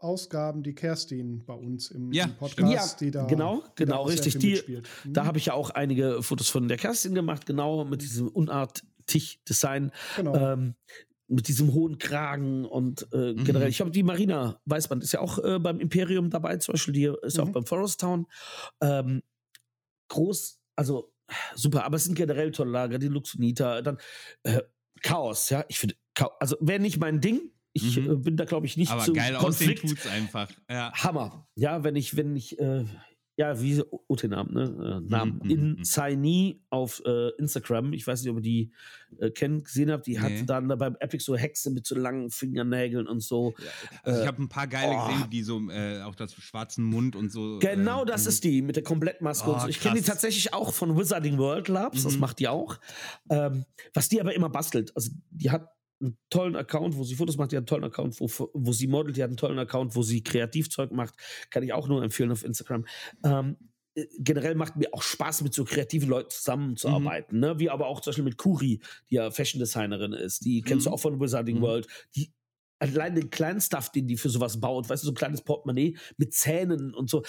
Ausgaben die Kerstin bei uns im, Ja, im Podcast, stimmt. die da Genau, die da genau, sehr richtig, die-. Mhm. da habe ich ja auch einige Fotos von der Kerstin gemacht, genau, mit diesem unartig Design. genau. ähm, mit diesem hohen Kragen und äh, Mhm. generell. Ich glaube, die Marina Weißband ist ja auch äh, beim Imperium dabei, zum Beispiel, die ist ja auch Mhm. beim Forest Town. Ähm, groß, also super, aber es sind generell tolle Lager, die Luxonita, dann äh, Chaos, ja. Ich finde, also wäre nicht mein Ding. Ich Mhm. äh, bin da, glaube ich, nicht Aber zu geil aussehen Konflikt. tut's einfach. Ja. Hammer. Ja, wenn ich, wenn ich, äh, ja, wie OT-Namen, ne? Äh, Namen. Mhm, In mhm. Saini auf äh, Instagram. Ich weiß nicht, ob ihr die äh, kennt, gesehen habt. Die Nee. hatte dann da beim Epic so Hexe mit so langen Fingernägeln und so. Also Äh, ich habe ein paar geile oh. gesehen, die so äh, auch das schwarzen Mund und so. Genau äh, das mhm. ist die mit der Komplettmaske und Oh, so. Ich kenne die tatsächlich auch von Wizarding World Labs, das Mhm. macht die auch. Ähm, was die aber immer bastelt. Also die hat einen tollen Account, wo sie Fotos macht, die hat einen tollen Account, wo, wo sie modelt, die hat einen tollen Account, wo sie Kreativzeug macht. Kann ich auch nur empfehlen auf Instagram. Ähm, äh, generell macht mir auch Spaß, mit so kreativen Leuten zusammenzuarbeiten. Mhm. Ne? Wie aber auch zum Beispiel mit Kuri, die ja Fashion Designerin ist. Die kennst du Mhm. auch von Wizarding Mhm. World. Die allein den kleinen Stuff, den die für sowas baut, weißt du, so ein kleines Portemonnaie mit Zähnen und so.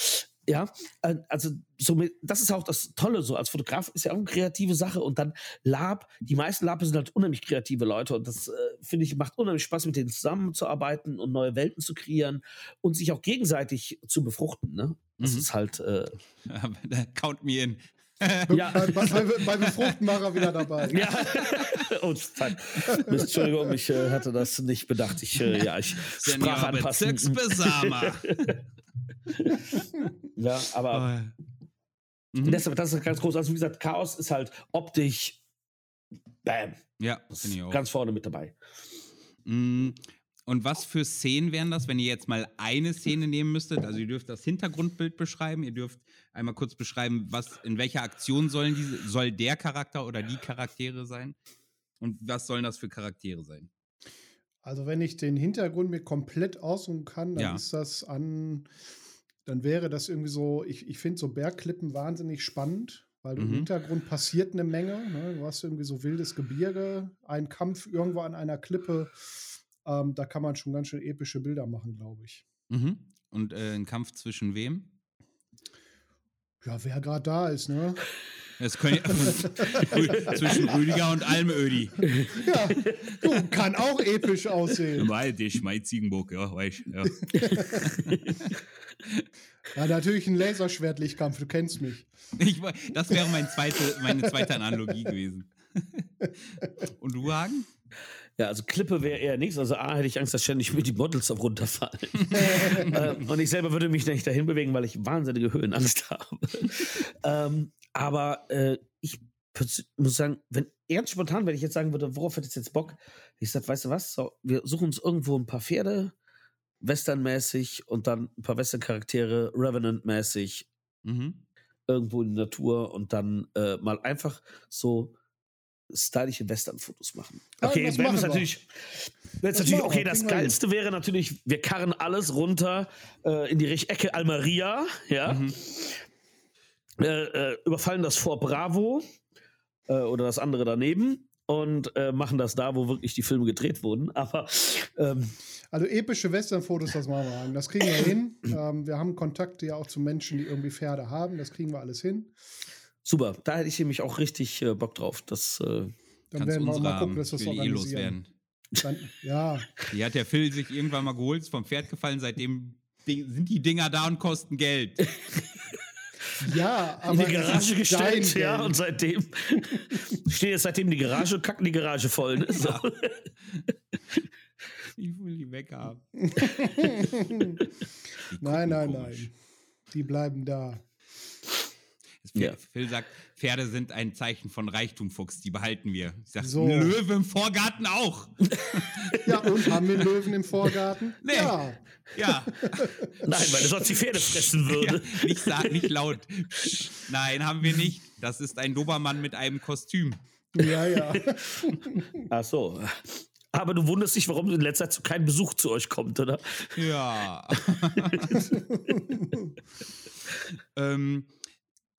Ja, äh, also so mit, das ist auch das Tolle, so als Fotograf ist ja auch eine kreative Sache und dann Lab, die meisten Labs sind halt unheimlich kreative Leute und das äh, finde ich macht unheimlich Spaß, mit denen zusammenzuarbeiten und neue Welten zu kreieren und sich auch gegenseitig zu befruchten. Ne? Das Mhm. ist halt, äh, Count me in. Ja. bei, bei, bei Befruchten war er wieder dabei. Ja. oh, fuck. Entschuldigung, ich äh, hatte das nicht bedacht. Ich, äh, ja, ich sprach anpassen. Ja, aber Mhm. deshalb, das ist ganz groß. Also, wie gesagt, Chaos ist halt optisch, bam, Ja, finde ich auch. ganz vorne mit dabei. Mm, Und was für Szenen wären das, wenn ihr jetzt mal eine Szene nehmen müsstet? Also ihr dürft das Hintergrundbild beschreiben, ihr dürft einmal kurz beschreiben, was in welcher Aktion sollen diese, soll der Charakter oder die Charaktere sein? Und was sollen das für Charaktere sein? Also wenn ich den Hintergrund mir komplett aussuchen kann, dann Ja. ist das an, dann wäre das irgendwie so, ich, ich finde so Bergklippen wahnsinnig spannend, weil im Mhm. Hintergrund passiert eine Menge. Ne? Du hast irgendwie so wildes Gebirge, ein Kampf irgendwo an einer Klippe. Ähm, da kann man schon ganz schön epische Bilder machen, glaube ich. Mhm. Und äh, ein Kampf zwischen wem? Ja, wer gerade da ist, ne? Das können, zwischen Rüdiger und Almödi. ja, du, kann auch episch aussehen. Weil der Schmeizigenburg, ja, weiß ja. Ja, natürlich ein Laserschwertlichtkampf, du kennst mich. Ich, das wäre mein zweite, meine zweite Analogie gewesen. Und du, Hagen? Ja, also Klippe wäre eher nichts. Also A, hätte ich Angst, dass ständig mir die Models auf runterfallen. ähm, und ich selber würde mich nicht dahin bewegen, weil ich wahnsinnige Höhenangst habe. ähm, aber äh, ich muss sagen, wenn ernst spontan, wenn ich jetzt sagen würde, worauf hättest du jetzt Bock? Ich sag, weißt du was? So, wir suchen uns irgendwo ein paar Pferde, Western-mäßig und dann ein paar Western-Charaktere, Revenant-mäßig, Mhm. irgendwo in der Natur und dann äh, mal einfach so stylische Western-Fotos machen. Ja, Okay, das wenn machen es natürlich, wenn es natürlich, okay, das hin. Geilste wäre natürlich, wir karren alles runter äh, in die Ecke Almeria, ja, Mhm. äh, äh, überfallen das Fort Bravo äh, oder das andere daneben und äh, machen das da, wo wirklich die Filme gedreht wurden. Aber ähm, Also epische Western-Fotos, das machen wir an. Das kriegen wir hin. Ähm, wir haben Kontakte ja auch zu Menschen, die irgendwie Pferde haben. Das kriegen wir alles hin. Super, da hätte ich nämlich auch richtig äh, Bock drauf. Das, äh, Dann werden wir mal gucken, dass wir es eh loswerden. Dann, ja, Die hat der Phil sich irgendwann mal geholt, ist vom Pferd gefallen, seitdem sind die Dinger da und kosten Geld. ja, in aber die es Garage gestellt, ja, und seitdem steht jetzt seitdem die Garage, kacken die Garage voll. Ne? So. Ich will die weghaben. nein, nein, komisch. nein. Die bleiben da. Phil, Ja. Phil sagt, Pferde sind ein Zeichen von Reichtum, Fuchs, die behalten wir. Ich sag, So. ein Löwe im Vorgarten auch. Ja, und haben wir einen Löwen im Vorgarten? Nee. Ja. Ja, Nein, weil er sonst die Pferde fressen ja würde. nicht, sag, nicht laut. Nein, haben wir nicht. Das ist ein Dobermann mit einem Kostüm. Ja, ja. Ach so. Aber du wunderst dich, warum in letzter Zeit kein Besuch zu euch kommt, oder? Ja. ähm,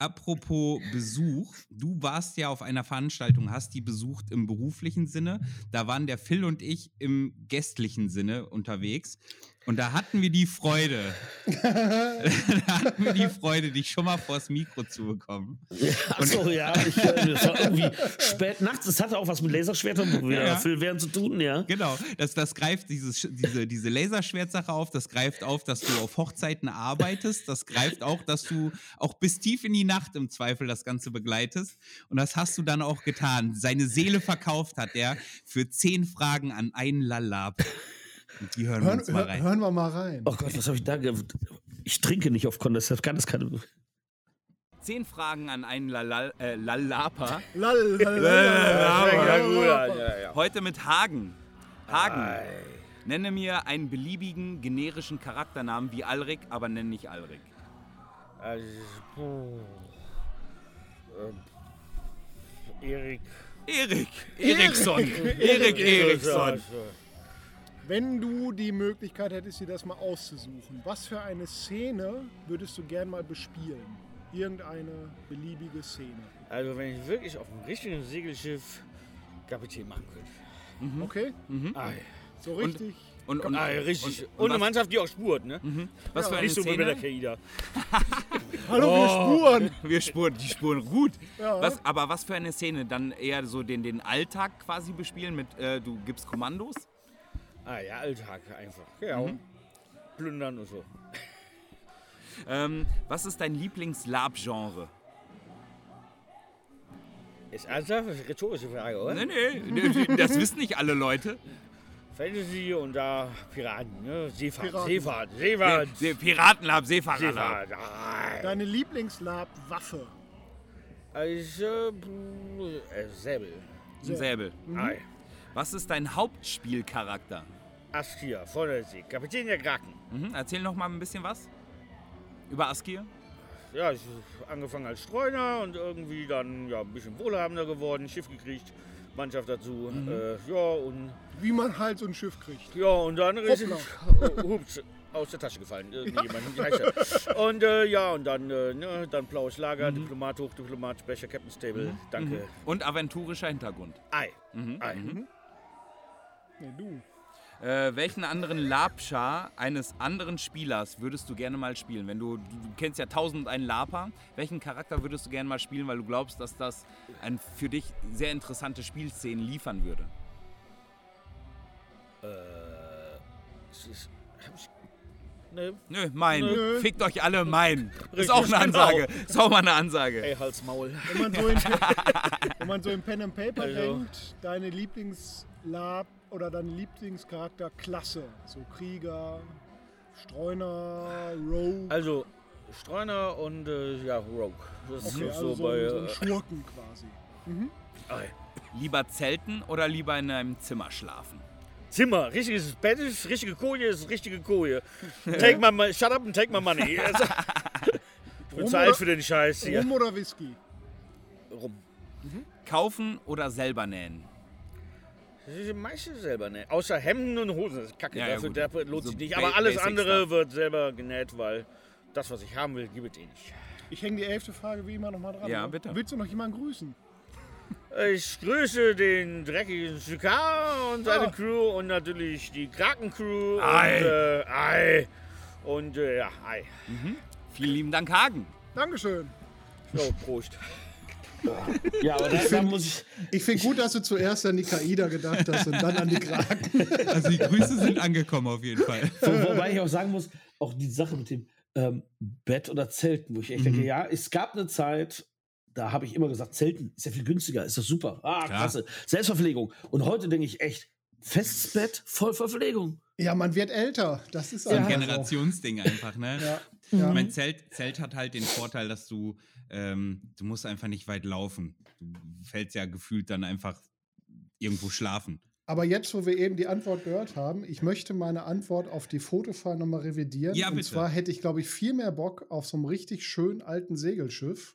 apropos Besuch, du warst ja auf einer Veranstaltung, hast die besucht im beruflichen Sinne. Da waren der Phil und ich im gästlichen Sinne unterwegs. Und da hatten wir die Freude. da hatten wir die Freude, dich schon mal vors Mikro zu bekommen. Ja, Achso, ja. Ich, äh, das war irgendwie spät nachts. Das hatte auch was mit Laserschwertern ja. während zu tun, ja. Genau. Das, das greift dieses, diese, diese Laserschwertsache auf. Das greift auf, dass du auf Hochzeiten arbeitest. Das greift auch, dass du auch bis tief in die Nacht im Zweifel das Ganze begleitest. Und das hast du dann auch getan. Seine Seele verkauft hat er für zehn Fragen an einen Lalab. Die hören, hören wir uns mal rein. Hören wir mal rein. Oh Gott, was habe ich da Ich trinke nicht auf Con, deshalb kann das keine. Zehn Fragen an einen Lalapa. Äh, Lalapa. Heute mit Hagen. Hagen. Nenne mir einen beliebigen generischen Charakternamen wie Alrik, aber nenn nicht Alrik. Also, Erik. Erik. Eriksson. Erik Eriksson. Wenn du die Möglichkeit hättest, dir das mal auszusuchen, was für eine Szene würdest du gern mal bespielen? Irgendeine beliebige Szene. Also wenn ich wirklich auf einem richtigen Segelschiff Kapitän machen könnte. Mhm. Okay. Mhm. Ah, so richtig. Und, und, und, ah, richtig. Und, und, eine Mannschaft, die auch spurt, ne? Mhm. Was ja, für eine nicht so Szene? der Kaida. Hallo, oh. wir spuren. Wir spuren, die spuren gut. Ja. Was, aber was für eine Szene? Dann eher so den, den Alltag quasi bespielen mit, äh, du gibst Kommandos? Ah ja, Alltag einfach. Ja. Mhm. Plündern und so. ähm, was ist dein Lieblings-Lab-Genre? Ist ernsthaft? Das ist eine rhetorische Frage, oder? Nee, nee, das wissen nicht alle Leute. Fantasy und da Piraten, ne? Seefahrt, Piraten. Seefahrt, Seefahrt. Se Piratenlab, Seefahrer. Seefahrt. Ah, Deine Lieblingslab-Waffe? Also, äh, Säbel. Ein Säbel. Mhm. Was ist dein Hauptspielcharakter? Askir, von der See, Kapitän der Kraken. Mhm. Erzähl noch mal ein bisschen was über Askir. Ja, ich habe angefangen als Streuner und irgendwie dann ja, ein bisschen wohlhabender geworden, Schiff gekriegt, Mannschaft dazu. Mhm. Äh, ja, und Wie man halt so ein Schiff kriegt. ja, und dann ist Hoppla. oh, hups, aus der Tasche gefallen. Irgendjemand. wie heißt er? Und äh, ja, und dann, äh, ne, dann blaues Lager, Mhm. Diplomat hoch, Diplomat, Sprecher, Captain's Table. Danke. Mhm. Und aventurischer Hintergrund. Ei. Mhm. Ei. Mhm. Nee, du. Äh, welchen anderen Labschar eines anderen Spielers würdest du gerne mal spielen? Wenn du, du kennst ja tausend einen Lapa, welchen Charakter würdest du gerne mal spielen, weil du glaubst, dass das ein für dich sehr interessante Spielszenen liefern würde? Äh, es ist, hab ich, ne, Nö, mein. Nö. Fickt euch alle, mein. Ist auch eine genau. Ansage. Ist auch mal eine Ansage. ey, Hals, Maul. Wenn man so in, wenn man so in Pen and Paper Also. denkt, deine Lieblingslab oder deine Lieblingscharakter Klasse. So Krieger, Streuner, Rogue. Also, Streuner und äh, ja, Rogue. Das ist okay, so, also so, bei. ein, so ein äh, Schurken quasi. Mhm. ei. Lieber zelten oder lieber in einem Zimmer schlafen? Zimmer, richtiges Bett ist richtige Koje, ist richtige Koje. Take my money, shut up and take my money. Also, ich bin Rum zu alt oder- für den Scheiß hier. Rum oder Whisky? Rum. Kaufen oder selber nähen? Das ist die meiste selber, ne? Außer Hemden und Hosen, das ist kacke. Ja, ja, Dafür, dafür lohnt So sich nicht. Aber alles andere stuff. wird selber genäht, weil das, was ich haben will, gibt es eh nicht. Ich hänge die elfte Frage wie immer nochmal dran. Ja, bitte. Willst du noch jemanden grüßen? Ich grüße den dreckigen Sukar und seine Ah. Crew und natürlich die Kraken-Crew Ei. und äh, Ei. Und äh, ja, Ei. Vielen lieben Dank, Hagen. Dankeschön. So, Prost. Ja, aber ich. Ich finde gut, dass du zuerst an die Kaida gedacht hast und dann an die Kraken. Also die Grüße sind angekommen auf jeden Fall. Wo, wobei ich auch sagen muss, auch die Sache mit dem ähm, Bett oder Zelten, wo ich echt denke, ja, es gab eine Zeit, da habe ich immer gesagt, Zelten ist ja viel günstiger, ist doch super. Ah, Klar. klasse. Selbstverpflegung. Und heute denke ich echt, festes Bett, voll Verpflegung. Ja, man wird älter. Das ist So ein. Generationsding einfach, ne? Ja. Ich Ja. mein Zelt, Zelt hat halt den Vorteil, dass du, ähm, du musst einfach nicht weit laufen. Du fällst ja gefühlt dann einfach irgendwo schlafen. Aber jetzt, wo wir eben die Antwort gehört haben, ich möchte meine Antwort auf die Fotofahrt nochmal revidieren. Ja, und bitte. zwar hätte ich, glaube ich, viel mehr Bock auf so einem richtig schönen alten Segelschiff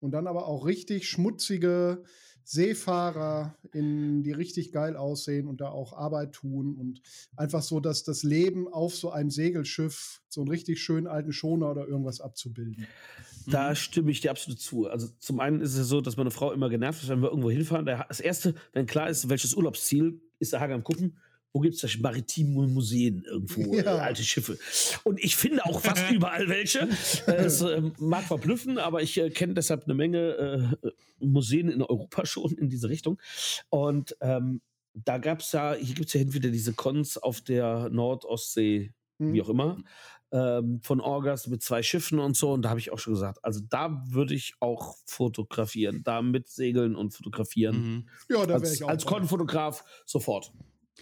und dann aber auch richtig schmutzige Seefahrer, in, die richtig geil aussehen und da auch Arbeit tun und einfach so, dass das Leben auf so einem Segelschiff, so einen richtig schönen alten Schoner oder irgendwas abzubilden. Da stimme ich dir absolut zu. Also zum einen ist es so, dass meine Frau immer genervt ist, wenn wir irgendwo hinfahren. Das erste, wenn klar ist, welches Urlaubsziel, ist der Hager am gucken wo gibt es solche maritimen Museen irgendwo, ja. äh, alte Schiffe. Und ich finde auch fast überall welche. Äh, es äh, mag verblüffen, aber ich äh, kenne deshalb eine Menge äh, Museen in Europa schon in diese Richtung. Und ähm, da gab es ja, hier gibt es ja entweder diese Cons auf der Nordostsee, mhm. wie auch immer, ähm, von Orgas mit zwei Schiffen und so. Und da habe ich auch schon gesagt, also da würde ich auch fotografieren, da mit segeln und fotografieren. Mhm. Ja, da wäre ich auch. Als Con-Fotograf sofort.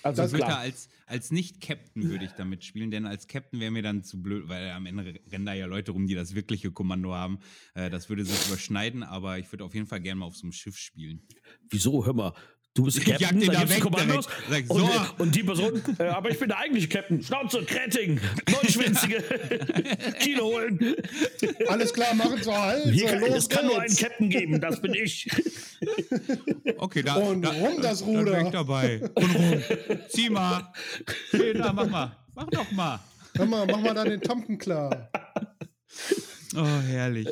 Also das klar. als, als Nicht-Captain würde ich da mitspielen, denn als Captain wäre mir dann zu blöd, weil am Ende rennen da ja Leute rum, die das wirkliche Kommando haben. Äh, das würde sich überschneiden, aber ich würde auf jeden Fall gerne mal auf so einem Schiff spielen. Wieso? Hör mal, Du bist Captain, ich da weg, Kommandos. Sag, so. und, und, die Person, äh, aber ich bin der eigentliche Captain. Schnauze, Kretting, Neunschwänzige, Kilo holen. Alles klar, machen Sie halt. Hier kann, es kann nur einen Captain geben, das bin ich. Okay, da. Und da, rum das Ruder. Da bin ich dabei. Und rum. Zieh mal. Da, mach mal. Mach doch mal. Mach mal, mach mal da den Tampen klar. Oh, herrlich.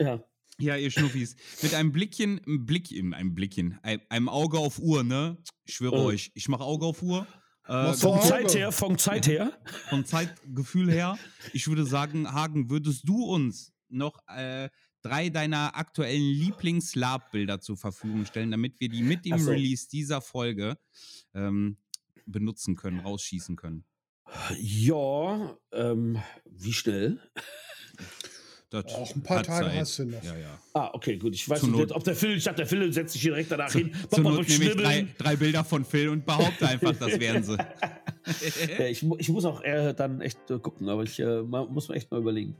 Ja. Ja, ihr Schnuffis. Mit einem Blickchen, ein Blick, einem Blickchen, einem Auge auf Uhr, ne? Ich schwöre oh. euch, ich mache Auge auf Uhr. Äh, von Zeit her, von Zeit her. Vom Zeitgefühl her. Ich würde sagen, Hagen, würdest du uns noch äh, drei deiner aktuellen Lieblings-Lab-Bilder zur Verfügung stellen, damit wir die mit dem so. Release dieser Folge ähm, benutzen können, rausschießen können? Ja, ähm, wie schnell? Das Auch ein paar Tage Zeit. hast du noch. Ja, ja. Ah, okay, gut. Ich weiß Zur nicht, ob der Phil, ich dachte, der Phil setzt sich hier direkt danach hin. Zur Not nehme ich drei, drei, Bilder von Phil und behaupte einfach, das wären sie. ja, ich, ich, muss auch eher dann echt äh, gucken, aber ich äh, muss mir echt mal überlegen.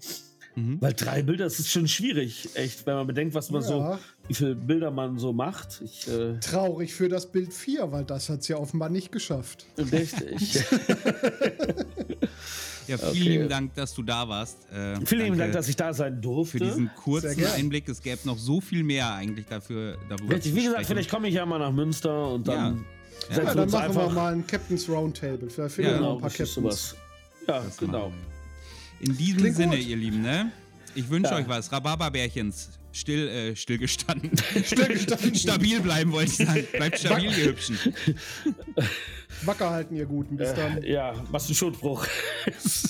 Mhm. Weil drei Bilder, das ist schon schwierig, echt, wenn man bedenkt, was man ja. so, wie viele Bilder man so macht. Ich, äh Traurig für das Bild 4, weil das hat es ja offenbar nicht geschafft. Richtig. Ja, vielen okay. lieben Dank, dass du da warst. Äh, vielen lieben Dank, dass ich da sein durfte. Für diesen kurzen Einblick. Es gäbe noch so viel mehr eigentlich dafür, darüber Richtig, Wie gesagt, vielleicht komme ich ja mal nach Münster und dann. Ja, ja dann machen wir mal ein Captain's Roundtable. Vielleicht finden ja, noch ein paar Captains. Ja, das genau. In diesem Klingt Sinne, gut. ihr Lieben, ne? Ich wünsche ja. euch was. Rhabarberbärchens. Still, äh, stillgestanden. stillgestanden. stabil bleiben, wollte ich sagen. Bleibt stabil, ihr Hübschen. Wacker halten, ihr Guten. Bis dann. Äh, ja, machst du Schutbruch.